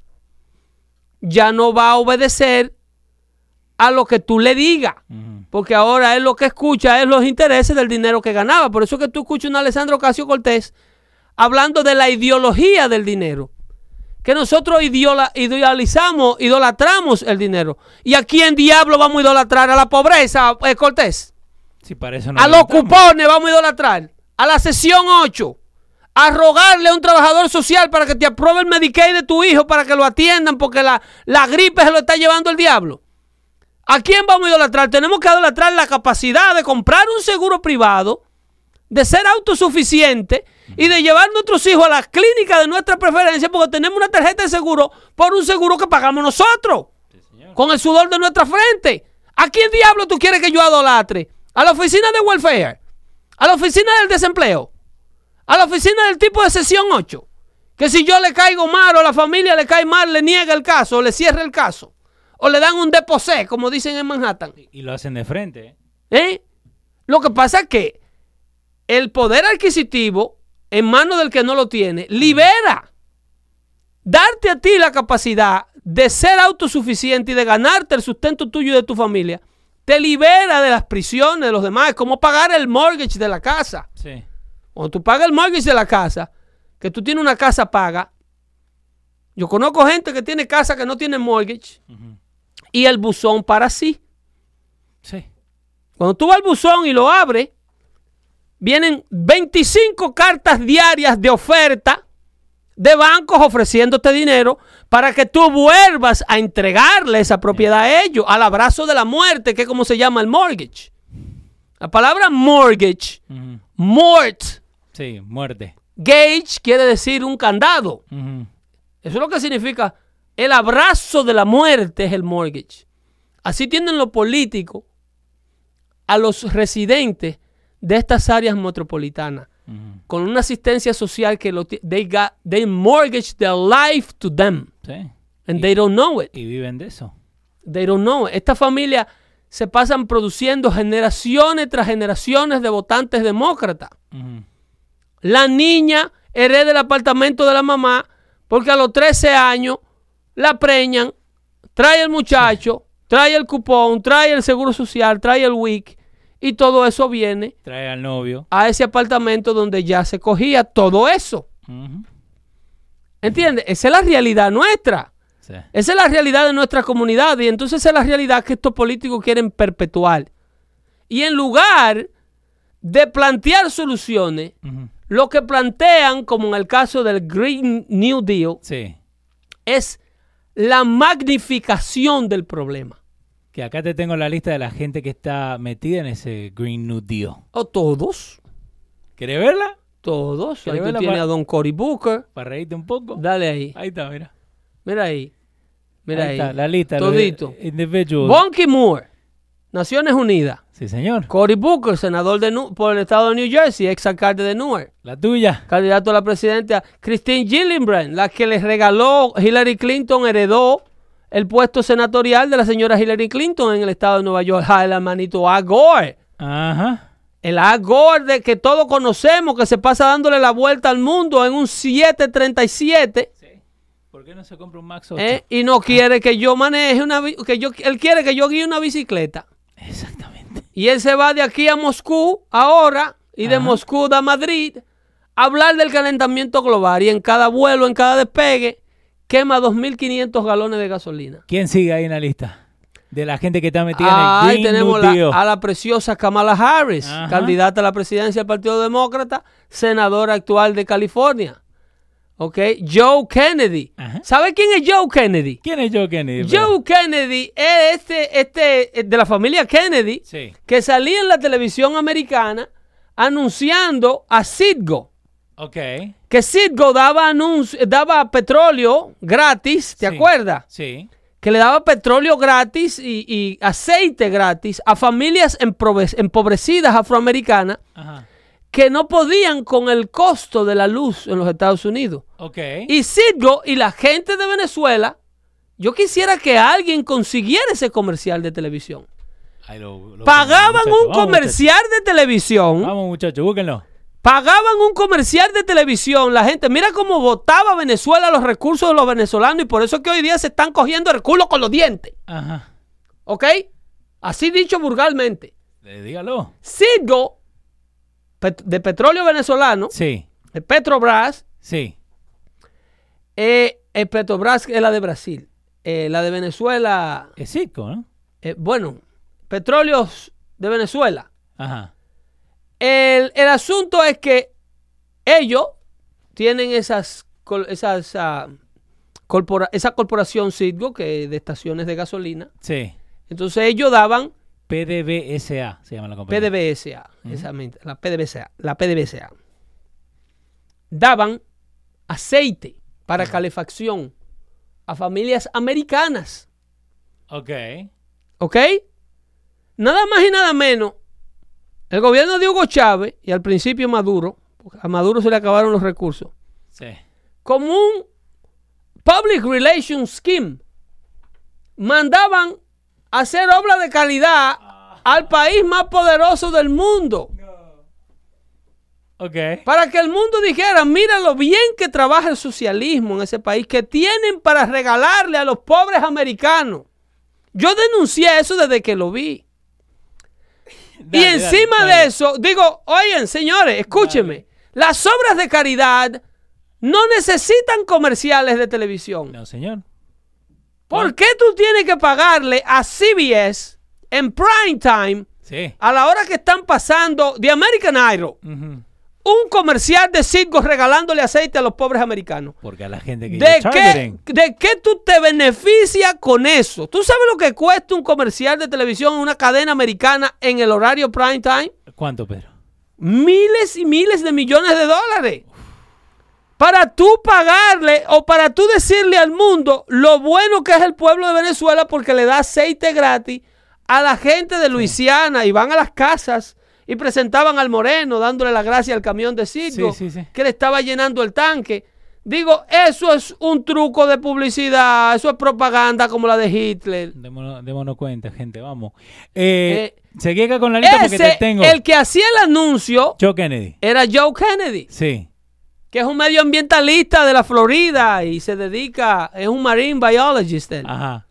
Ya no va a obedecer a lo que tú le digas. Ujú. Porque ahora él lo que escucha es los intereses del dinero que ganaba. Por eso es que tú escuchas a un Alessandro Casio Cortés hablando de la ideología del dinero. Que nosotros idiola- idealizamos, idolatramos el dinero. ¿Y a quién diablo vamos a idolatrar? ¿A la pobreza, eh, Cortés? Sí, para eso no A los cupones vamos a idolatrar. A la sesión 8. A rogarle a un trabajador social para que te apruebe el Medicaid de tu hijo para que lo atiendan porque la, la gripe se lo está llevando el diablo. ¿A quién vamos a idolatrar? Tenemos que idolatrar la capacidad de comprar un seguro privado, de ser autosuficiente y de llevar a nuestros hijos a las clínicas de nuestra preferencia porque tenemos una tarjeta de seguro por un seguro que pagamos nosotros con el sudor de nuestra frente. ¿A quién diablo tú quieres que yo adolatre? ¿A la oficina de welfare? ¿A la oficina del desempleo? ¿A la oficina del tipo de sesión 8? Que si yo le caigo mal o la familia le cae mal, le niega el caso o le cierra el caso. O le dan un deposé, como dicen en Manhattan. Y lo hacen de frente. ¿eh? ¿Eh? Lo que pasa es que el poder adquisitivo en manos del que no lo tiene libera. Darte a ti la capacidad de ser autosuficiente y de ganarte el sustento tuyo y de tu familia, te libera de las prisiones de los demás. Es como pagar el mortgage de la casa. Sí. Cuando tú pagas el mortgage de la casa, que tú tienes una casa paga. Yo conozco gente que tiene casa que no tiene mortgage y el buzón para sí. Sí. Cuando tú vas al buzón y lo abres, vienen 25 cartas diarias de oferta de bancos ofreciéndote dinero para que tú vuelvas a entregarle esa propiedad a ellos, al abrazo de la muerte, que es como se llama el mortgage. La palabra mortgage, Ujú. mort, Sí, muerte. gauge quiere decir un candado. Eso es lo que significa el abrazo de la muerte es el mortgage. Así tienen los políticos a los residentes de estas áreas metropolitanas con una asistencia social que lo they got they mortgage their life to them Sí. and they don't know it. Y viven de eso. They don't know it. Esta familia se pasan produciendo generaciones tras generaciones de votantes demócratas. La niña hereda el apartamento de la mamá porque a los 13 años la preñan, trae el muchacho, trae el cupón, trae el seguro social, trae el WIC y todo eso viene Trae al novio. a ese apartamento donde ya se cogía todo eso. Ujú. ¿Entiendes? Esa es la realidad nuestra. Sí. Esa es la realidad de nuestra comunidad y entonces esa es la realidad que estos políticos quieren perpetuar. Y en lugar de plantear soluciones, lo que plantean, como en el caso del Green New Deal, Sí. es la magnificación del problema. Que acá te tengo la lista de la gente que está metida en ese Green New Deal. O todos, ¿Querés verla? todos. Ahí ¿Querés tú tienes a Don Cory Booker. Para reírte un poco. Dale ahí. Ahí está, mira. Mira ahí. Mira ahí. ahí está, la lista. Todito. Individuals. Bonky Moore, Naciones Unidas. Sí, señor. Cory Booker, senador de Nu- por el estado de New Jersey, ex alcalde de Newark. La tuya. Candidato a la presidencia. Christine Gillibrand, la que le regaló Hillary Clinton, heredó el puesto senatorial de la señora Hillary Clinton en el estado de Nueva York. Ah, el hermanito Al Gore. Ajá. El Al Gore de que todos conocemos, que se pasa dándole la vuelta al mundo en un 737. ¿Por qué no se compra un Max 8? ¿eh? y no quiere que yo maneje una que yo él quiere que yo guíe una bicicleta Exactamente. y él se va de aquí a Moscú ahora y de Ajá. Moscú a Madrid a hablar del calentamiento global y en cada vuelo, en cada despegue quema 2.500 galones de gasolina. ¿Quién sigue ahí en la lista? De la gente que está metida Ahí en el Green tenemos la- a la preciosa Kamala Harris, Ajá. candidata a la presidencia del Partido Demócrata, senadora actual de California. ¿Ok? Joe Kennedy. Ajá. ¿Sabe quién es Joe Kennedy? ¿Quién es Joe Kennedy? Joe Kennedy es este, este, eh, de la familia Kennedy, Sí. que salía en la televisión americana anunciando a Citgo. Ok. Que Citgo daba, daba petróleo gratis, ¿te Sí. acuerdas? Sí. que le daba petróleo gratis y, y aceite gratis a familias empobrecidas afroamericanas Ajá. Que no podían con el costo de la luz en los Estados Unidos. Ok. Y Citgo y la gente de Venezuela, yo quisiera que alguien consiguiera ese comercial de televisión. Lo- lo- Pagaban un Vamos, comercial de televisión. Vamos, muchachos, búsquenlo. Pagaban un comercial de televisión. La gente, mira cómo votaba Venezuela los recursos de los venezolanos y por eso es que hoy día se están cogiendo el culo con los dientes. Ajá. ¿Ok? Así dicho vulgarmente. Eh, dígalo. Citgo, pet- de petróleo venezolano, Sí, de Petrobras, sí. eh, el Petrobras es la de Brasil. Eh, la de Venezuela, Es Cisco, ¿no? eh, bueno, petróleos de Venezuela. Ajá. El, el asunto es que ellos tienen esas, esas ah, corpora- esa corporación Citgo que de estaciones de gasolina. Sí. Entonces ellos daban PDVSA se llama la compañía. PDVSA, exactamente, la PDVSA, la PDVSA. Daban aceite para calefacción a familias americanas, Ok. ¿ok? Nada más y nada menos. El gobierno de Hugo Chávez y al principio Maduro, porque a Maduro se le acabaron los recursos, Sí. como un public relations scheme, mandaban hacer obra de calidad al país más poderoso del mundo. Ok. Para que el mundo dijera, mira lo bien que trabaja el socialismo en ese país, que tienen para regalarle a los pobres americanos. Yo denuncié eso desde que lo vi. y Dale, encima dale. de eso, digo, oigan, señores, escúchenme, las obras de caridad no necesitan comerciales de televisión. No, señor. ¿Por qué tú tienes que pagarle a CBS en prime time, Sí. a la hora que están pasando The American Idol, un comercial de Citgo regalándole aceite a los pobres americanos? Porque a la gente que ¿De qué. ¿De qué tú te beneficias con eso? ¿Tú sabes lo que cuesta un comercial de televisión en una cadena americana en el horario prime time? ¿Cuánto, Pedro? Miles y miles de millones de dólares. Para tú pagarle o para tú decirle al mundo lo bueno que es el pueblo de Venezuela porque le da aceite gratis a la gente de Luisiana y van a las casas y presentaban al Moreno dándole la gracia al camión de Citgo Sí, sí, sí. que le estaba llenando el tanque. Digo, eso es un truco de publicidad, eso es propaganda como la de Hitler. Démonos, démonos cuenta, gente, vamos. Eh, Eh, seguí acá con la lista porque te tengo. el que hacía el anuncio Joe Kennedy. era Joe Kennedy. Sí. Que es un medioambientalista de la Florida y se dedica, es un marine biologist. él. Ajá.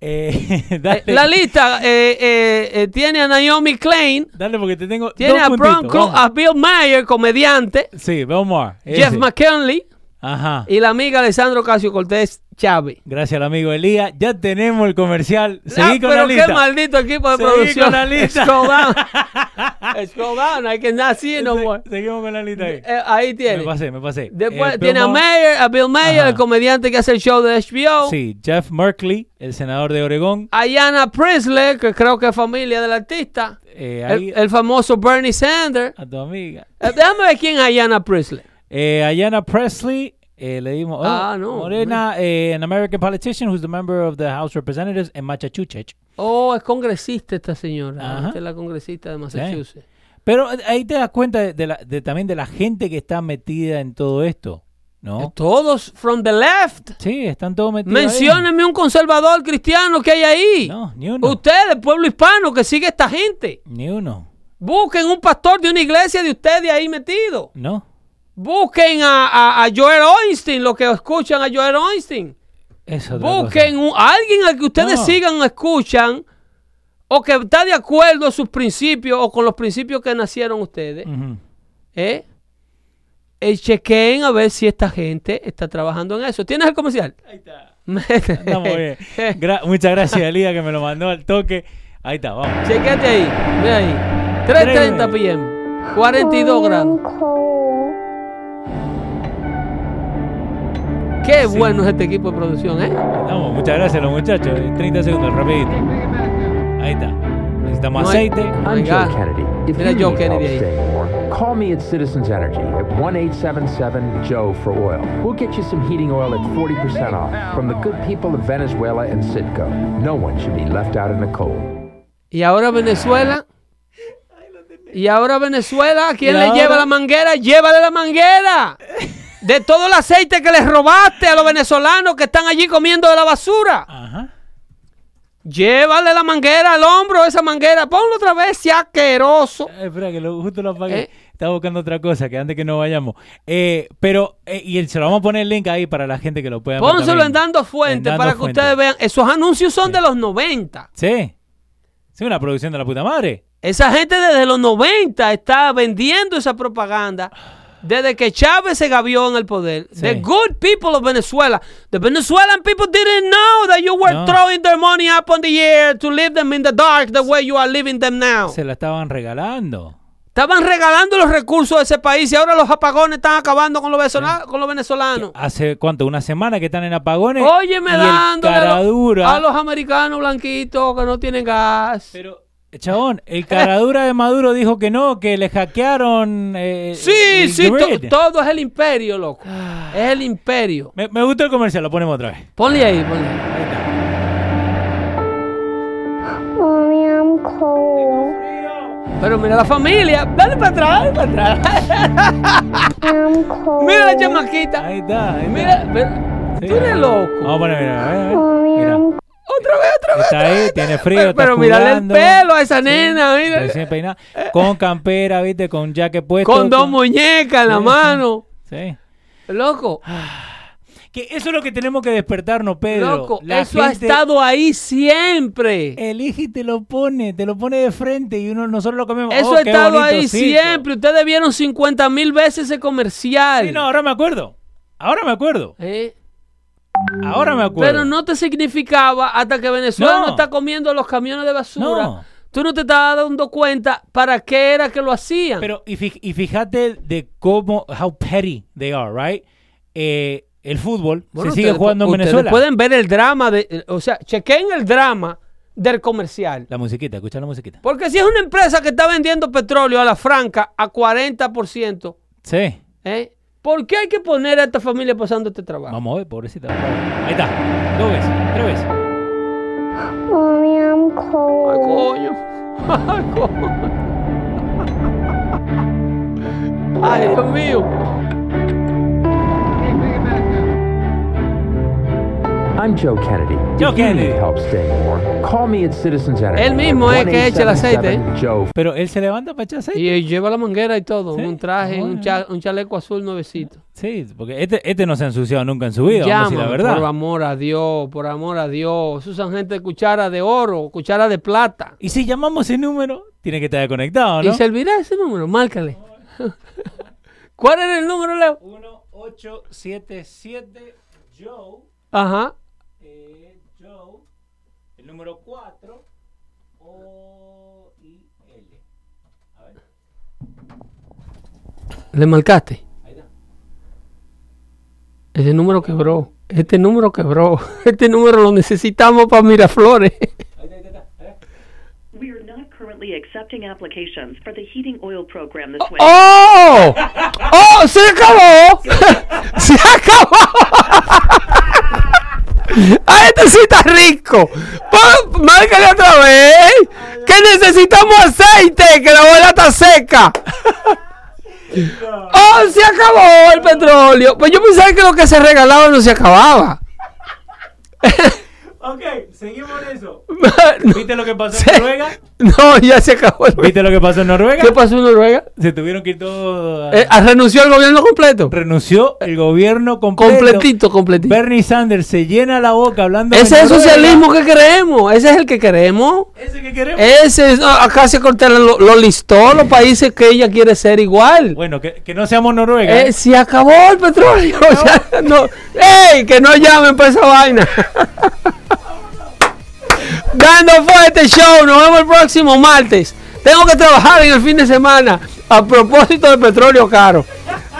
Eh, Eh, dale, La lista eh, eh, eh, tiene a Naomi Klein, dale porque te tengo. tiene dos a, Bron a Bill Mayer, comediante, Sí, Belmar. Jeff ese. McKinley Ajá. y la amiga Alessandro Casio Cortés Chávez. Gracias al amigo Elías. Ya tenemos el comercial. Ah, Seguí con pero la lista. qué maldito equipo de Seguí producción. con la lista. Scroll down. Scroll down, I cannot see it no Se- more. Seguimos con la lista ahí. Eh, ahí tiene. Me pasé, me pasé. Después Eh, tiene a Mayer, a Bill Mayer, Ajá. el comediante que hace el show de HBO. Sí, Jeff Merkley, el senador de Oregón. Ayanna Presley, que creo que es familia del artista. Eh, ahí, El, el famoso Bernie Sanders. a tu amiga. Eh, déjame ver quién es Ayanna Presley. Eh, Ayanna Presley, eh, le dimos. oh, Ah, no. Morena, eh, an American politician who's the member of the House of Representatives en Massachusetts. Oh, es congresista esta señora. Ajá. Esta es la congresista de Massachusetts. Pero eh, ahí te das cuenta de, de la, de también de la gente que está metida en todo esto, Eh, ¿no? Todos from the left. Sí, están todos metidos. Menciónenme un conservador cristiano que hay ahí. No, ni uno. Ustedes, pueblo hispano, que sigue esta gente. Ni uno. Busquen un pastor de una iglesia de ustedes ahí metido. No. Busquen a, a- a Joel Einstein, los que escuchan a Joel Einstein. Eso Busquen un- a alguien al que ustedes No. sigan o escuchan o que está de acuerdo a sus principios o con los principios que nacieron ustedes. Ujú. ¿eh? Eh, chequeen a ver si esta gente está trabajando en eso. ¿Tienes el comercial? Ahí está. Estamos bien. Gra- muchas gracias, Elías, que me lo mandó al toque. Ahí está, vamos. Chequete ahí. Ve ahí. 3.30 pm. 42 grados. Qué Sí. bueno es este equipo de producción, ¿eh? Vamos, muchas gracias a los muchachos. 30 segundos, rapidito. Ahí está. Necesitamos No hay- aceite. My I'm Joe God. Kennedy. If Mira Joe Kennedy ahí. call me at Citizens Energy at 1 877 Joe for oil. We'll get you some heating oil at 40% off from the good people of Venezuela and Citgo. No one should be left out in the cold. Y ahora Venezuela. Y ahora Venezuela, ¿a quién le lleva la manguera? Llévale la manguera. De todo el aceite que les robaste a los venezolanos que están allí comiendo de la basura. Ajá. Llévale la manguera al hombro, esa manguera. Ponlo otra vez, sea asqueroso. Eh, espera, que lo, justo lo apagué. Eh. Estaba buscando otra cosa, que antes que no vayamos. Eh, pero, eh, y el- se lo vamos a poner el link ahí para la gente que lo pueda ver Pónselo en Dando Fuente En Dando para que Fuente. ustedes vean. Esos anuncios son de los 90. Sí. Sí, una producción de la puta madre. Esa gente desde los 90 está vendiendo esa propaganda. Desde que Chávez se gavió en el poder. Sí. The good people of Venezuela. The Venezuelan people didn't know that you were No. throwing their money up on the air to leave them in the dark the way you are leaving them now. Se la estaban regalando. Estaban regalando los recursos de ese país y ahora los apagones están acabando con los, venezolanos- con los venezolanos. Hace, ¿cuánto? Una semana que están en apagones. Óyeme caradura. a los americanos blanquitos que no tienen gas. Pero, chabón, el caradura de Maduro dijo que no, que le hackearon. eh, Sí, el sí, to- todo es el imperio, loco. Es el imperio. Me, me gustó el comercial, lo ponemos otra vez. Ponle ahí, ponle ahí. Está. Mommy, I'm cold. Pero mira la familia. Dale para atrás, dale para atrás. I'm cold. mira la chamaquita. Ahí está. ahí está. Mira, mira. Sí. Tú eres loco. Vamos a poner, mira, a ver, a ver. Mommy, Mira. Otra vez, otra vez. Está ahí, tiene frío, Pero, está pero el pelo a esa nena, mira. Recién peinada. Con campera, viste, con jaque puesto. Con dos muñecas en la Sí. mano. Sí. Loco, Que eso es lo que tenemos que despertarnos, Pedro. loco. La Eso ha estado ahí siempre. Elige y te lo pone, te lo pone de frente y uno nosotros lo comemos. Eso Oh, ha estado ahí sí. siempre. Ustedes vieron 50 mil veces ese comercial. Sí, no, ahora me acuerdo. Ahora me acuerdo. Eh, Ahora me acuerdo. Pero no te significaba hasta que Venezuela no, No. está comiendo los camiones de basura. No. Tú no te estabas dando cuenta para qué era que lo hacían. Pero, y, fíjate de cómo, how petty they are, right? Eh, el fútbol Bueno, se sigue ustedes jugando en Venezuela. pueden ver el drama de, o sea, chequen el drama del comercial. La musiquita, escucha la musiquita. Porque si es una empresa que está vendiendo petróleo a la franca a 40%, Sí. ¿eh? ¿Por qué hay que poner a esta familia pasando este trabajo? Vamos a ver, pobrecita. Ahí está. Dos veces, tres veces. Mommy, I'm Ay, cold. coño. Ay, coño. Ay, Dios mío. I'm Joe Kennedy. Joe if Kennedy. you need help staying warm, call me at Citizens Energy. Él mismo es que echa el aceite, 1-877 Joe Pero él se levanta para echar aceite. Y lleva la manguera y todo, Sí. un traje, un, Bueno. cha- un chaleco azul nuevecito. Sí, porque este, este no se ha ensuciado nunca en su vida, vamos a decir la verdad. por amor a Dios, por amor a Dios. Usan gente de cuchara de oro, cuchara de plata. Y si llamamos ese número, tiene que estar conectado, ¿no? ¿Y servirá ese número? Márcale. ¿Cuál era el número, Leo? 1877 Joe, Ajá. Número 4, O I L. A ver, ¿Le marcaste? ahí está. Ese número quebró. Este número quebró. Este número lo necesitamos para Miraflores. Ahí está, ahí está, ahí está. We are not currently accepting applications for the heating oil program this winter. ¡Oh! ¡Oh! ¡Se acabó! ¡Se acabó! ¡A este sí está rico! Márcale otra vez! ¡Que necesitamos aceite! ¡Que la bola está seca! ¡Oh! ¡Se acabó el petróleo! Pues yo pensaba que lo que se regalaba no se acababa. Ok, seguimos en eso. no, ¿Viste lo que pasó en Noruega? no, ya se acabó. el- ¿Viste lo que pasó en Noruega? ¿Qué pasó en Noruega? Se tuvieron que ir todos. a- Eh, ¿Renunció al gobierno completo? Renunció el gobierno completo. Completito, completito. Bernie Sanders se llena la boca hablando Ese es el socialismo que queremos. Ese es el que queremos. Ese que queremos. Ese es, no, acá se Cortez lo, lo listó, los países que ella quiere ser igual. Bueno, que, que no seamos Noruega. Eh, se acabó el petróleo. o sea, no, ¡Ey! Que no llamen por esa vaina. Dando fuerte show. Nos vemos el próximo martes. Tengo que trabajar en el fin de semana. A propósito del petróleo caro.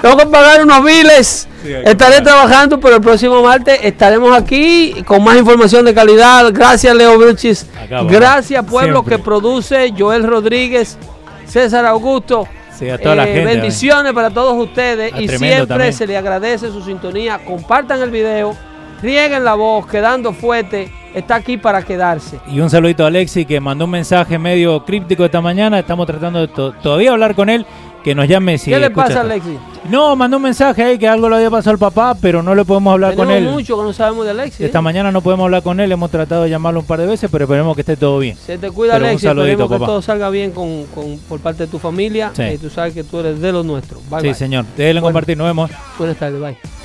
Tengo que pagar unos biles. Sí, Estaré pagar. trabajando, pero el próximo martes estaremos aquí con más información de calidad. Gracias, Leo Bruchis. Acá. Gracias, pueblo Siempre. que produce Joel Rodríguez, César Augusto. Sí, a toda la Eh, gente. bendiciones para todos ustedes Ah, y siempre también. se le agradece su sintonía. Compartan el video, rieguen la voz, quedando fuerte. Está aquí para quedarse. Y un saludito a Alexi que mandó un mensaje medio críptico esta mañana. Estamos tratando de to- todavía hablar con él. Que nos llame si ¿Qué le escucha pasa a esto. Alexis? No, mandó un mensaje ahí que algo le había pasado al papá, pero no le podemos hablar con Tenemos él. mucho que no sabemos de Alexis. ¿eh? Esta mañana no podemos hablar con él. Hemos tratado de llamarlo un par de veces, pero esperemos que esté todo bien. Se te cuida, Pero saludito, Esperemos que papá. todo salga bien con, con- por parte de tu familia. Sí. Eh, tú sabes que tú eres de los nuestros. Bye, sí, bye. señor. Déjenle Bueno. compartir. Nos vemos. Buenas tardes, bye.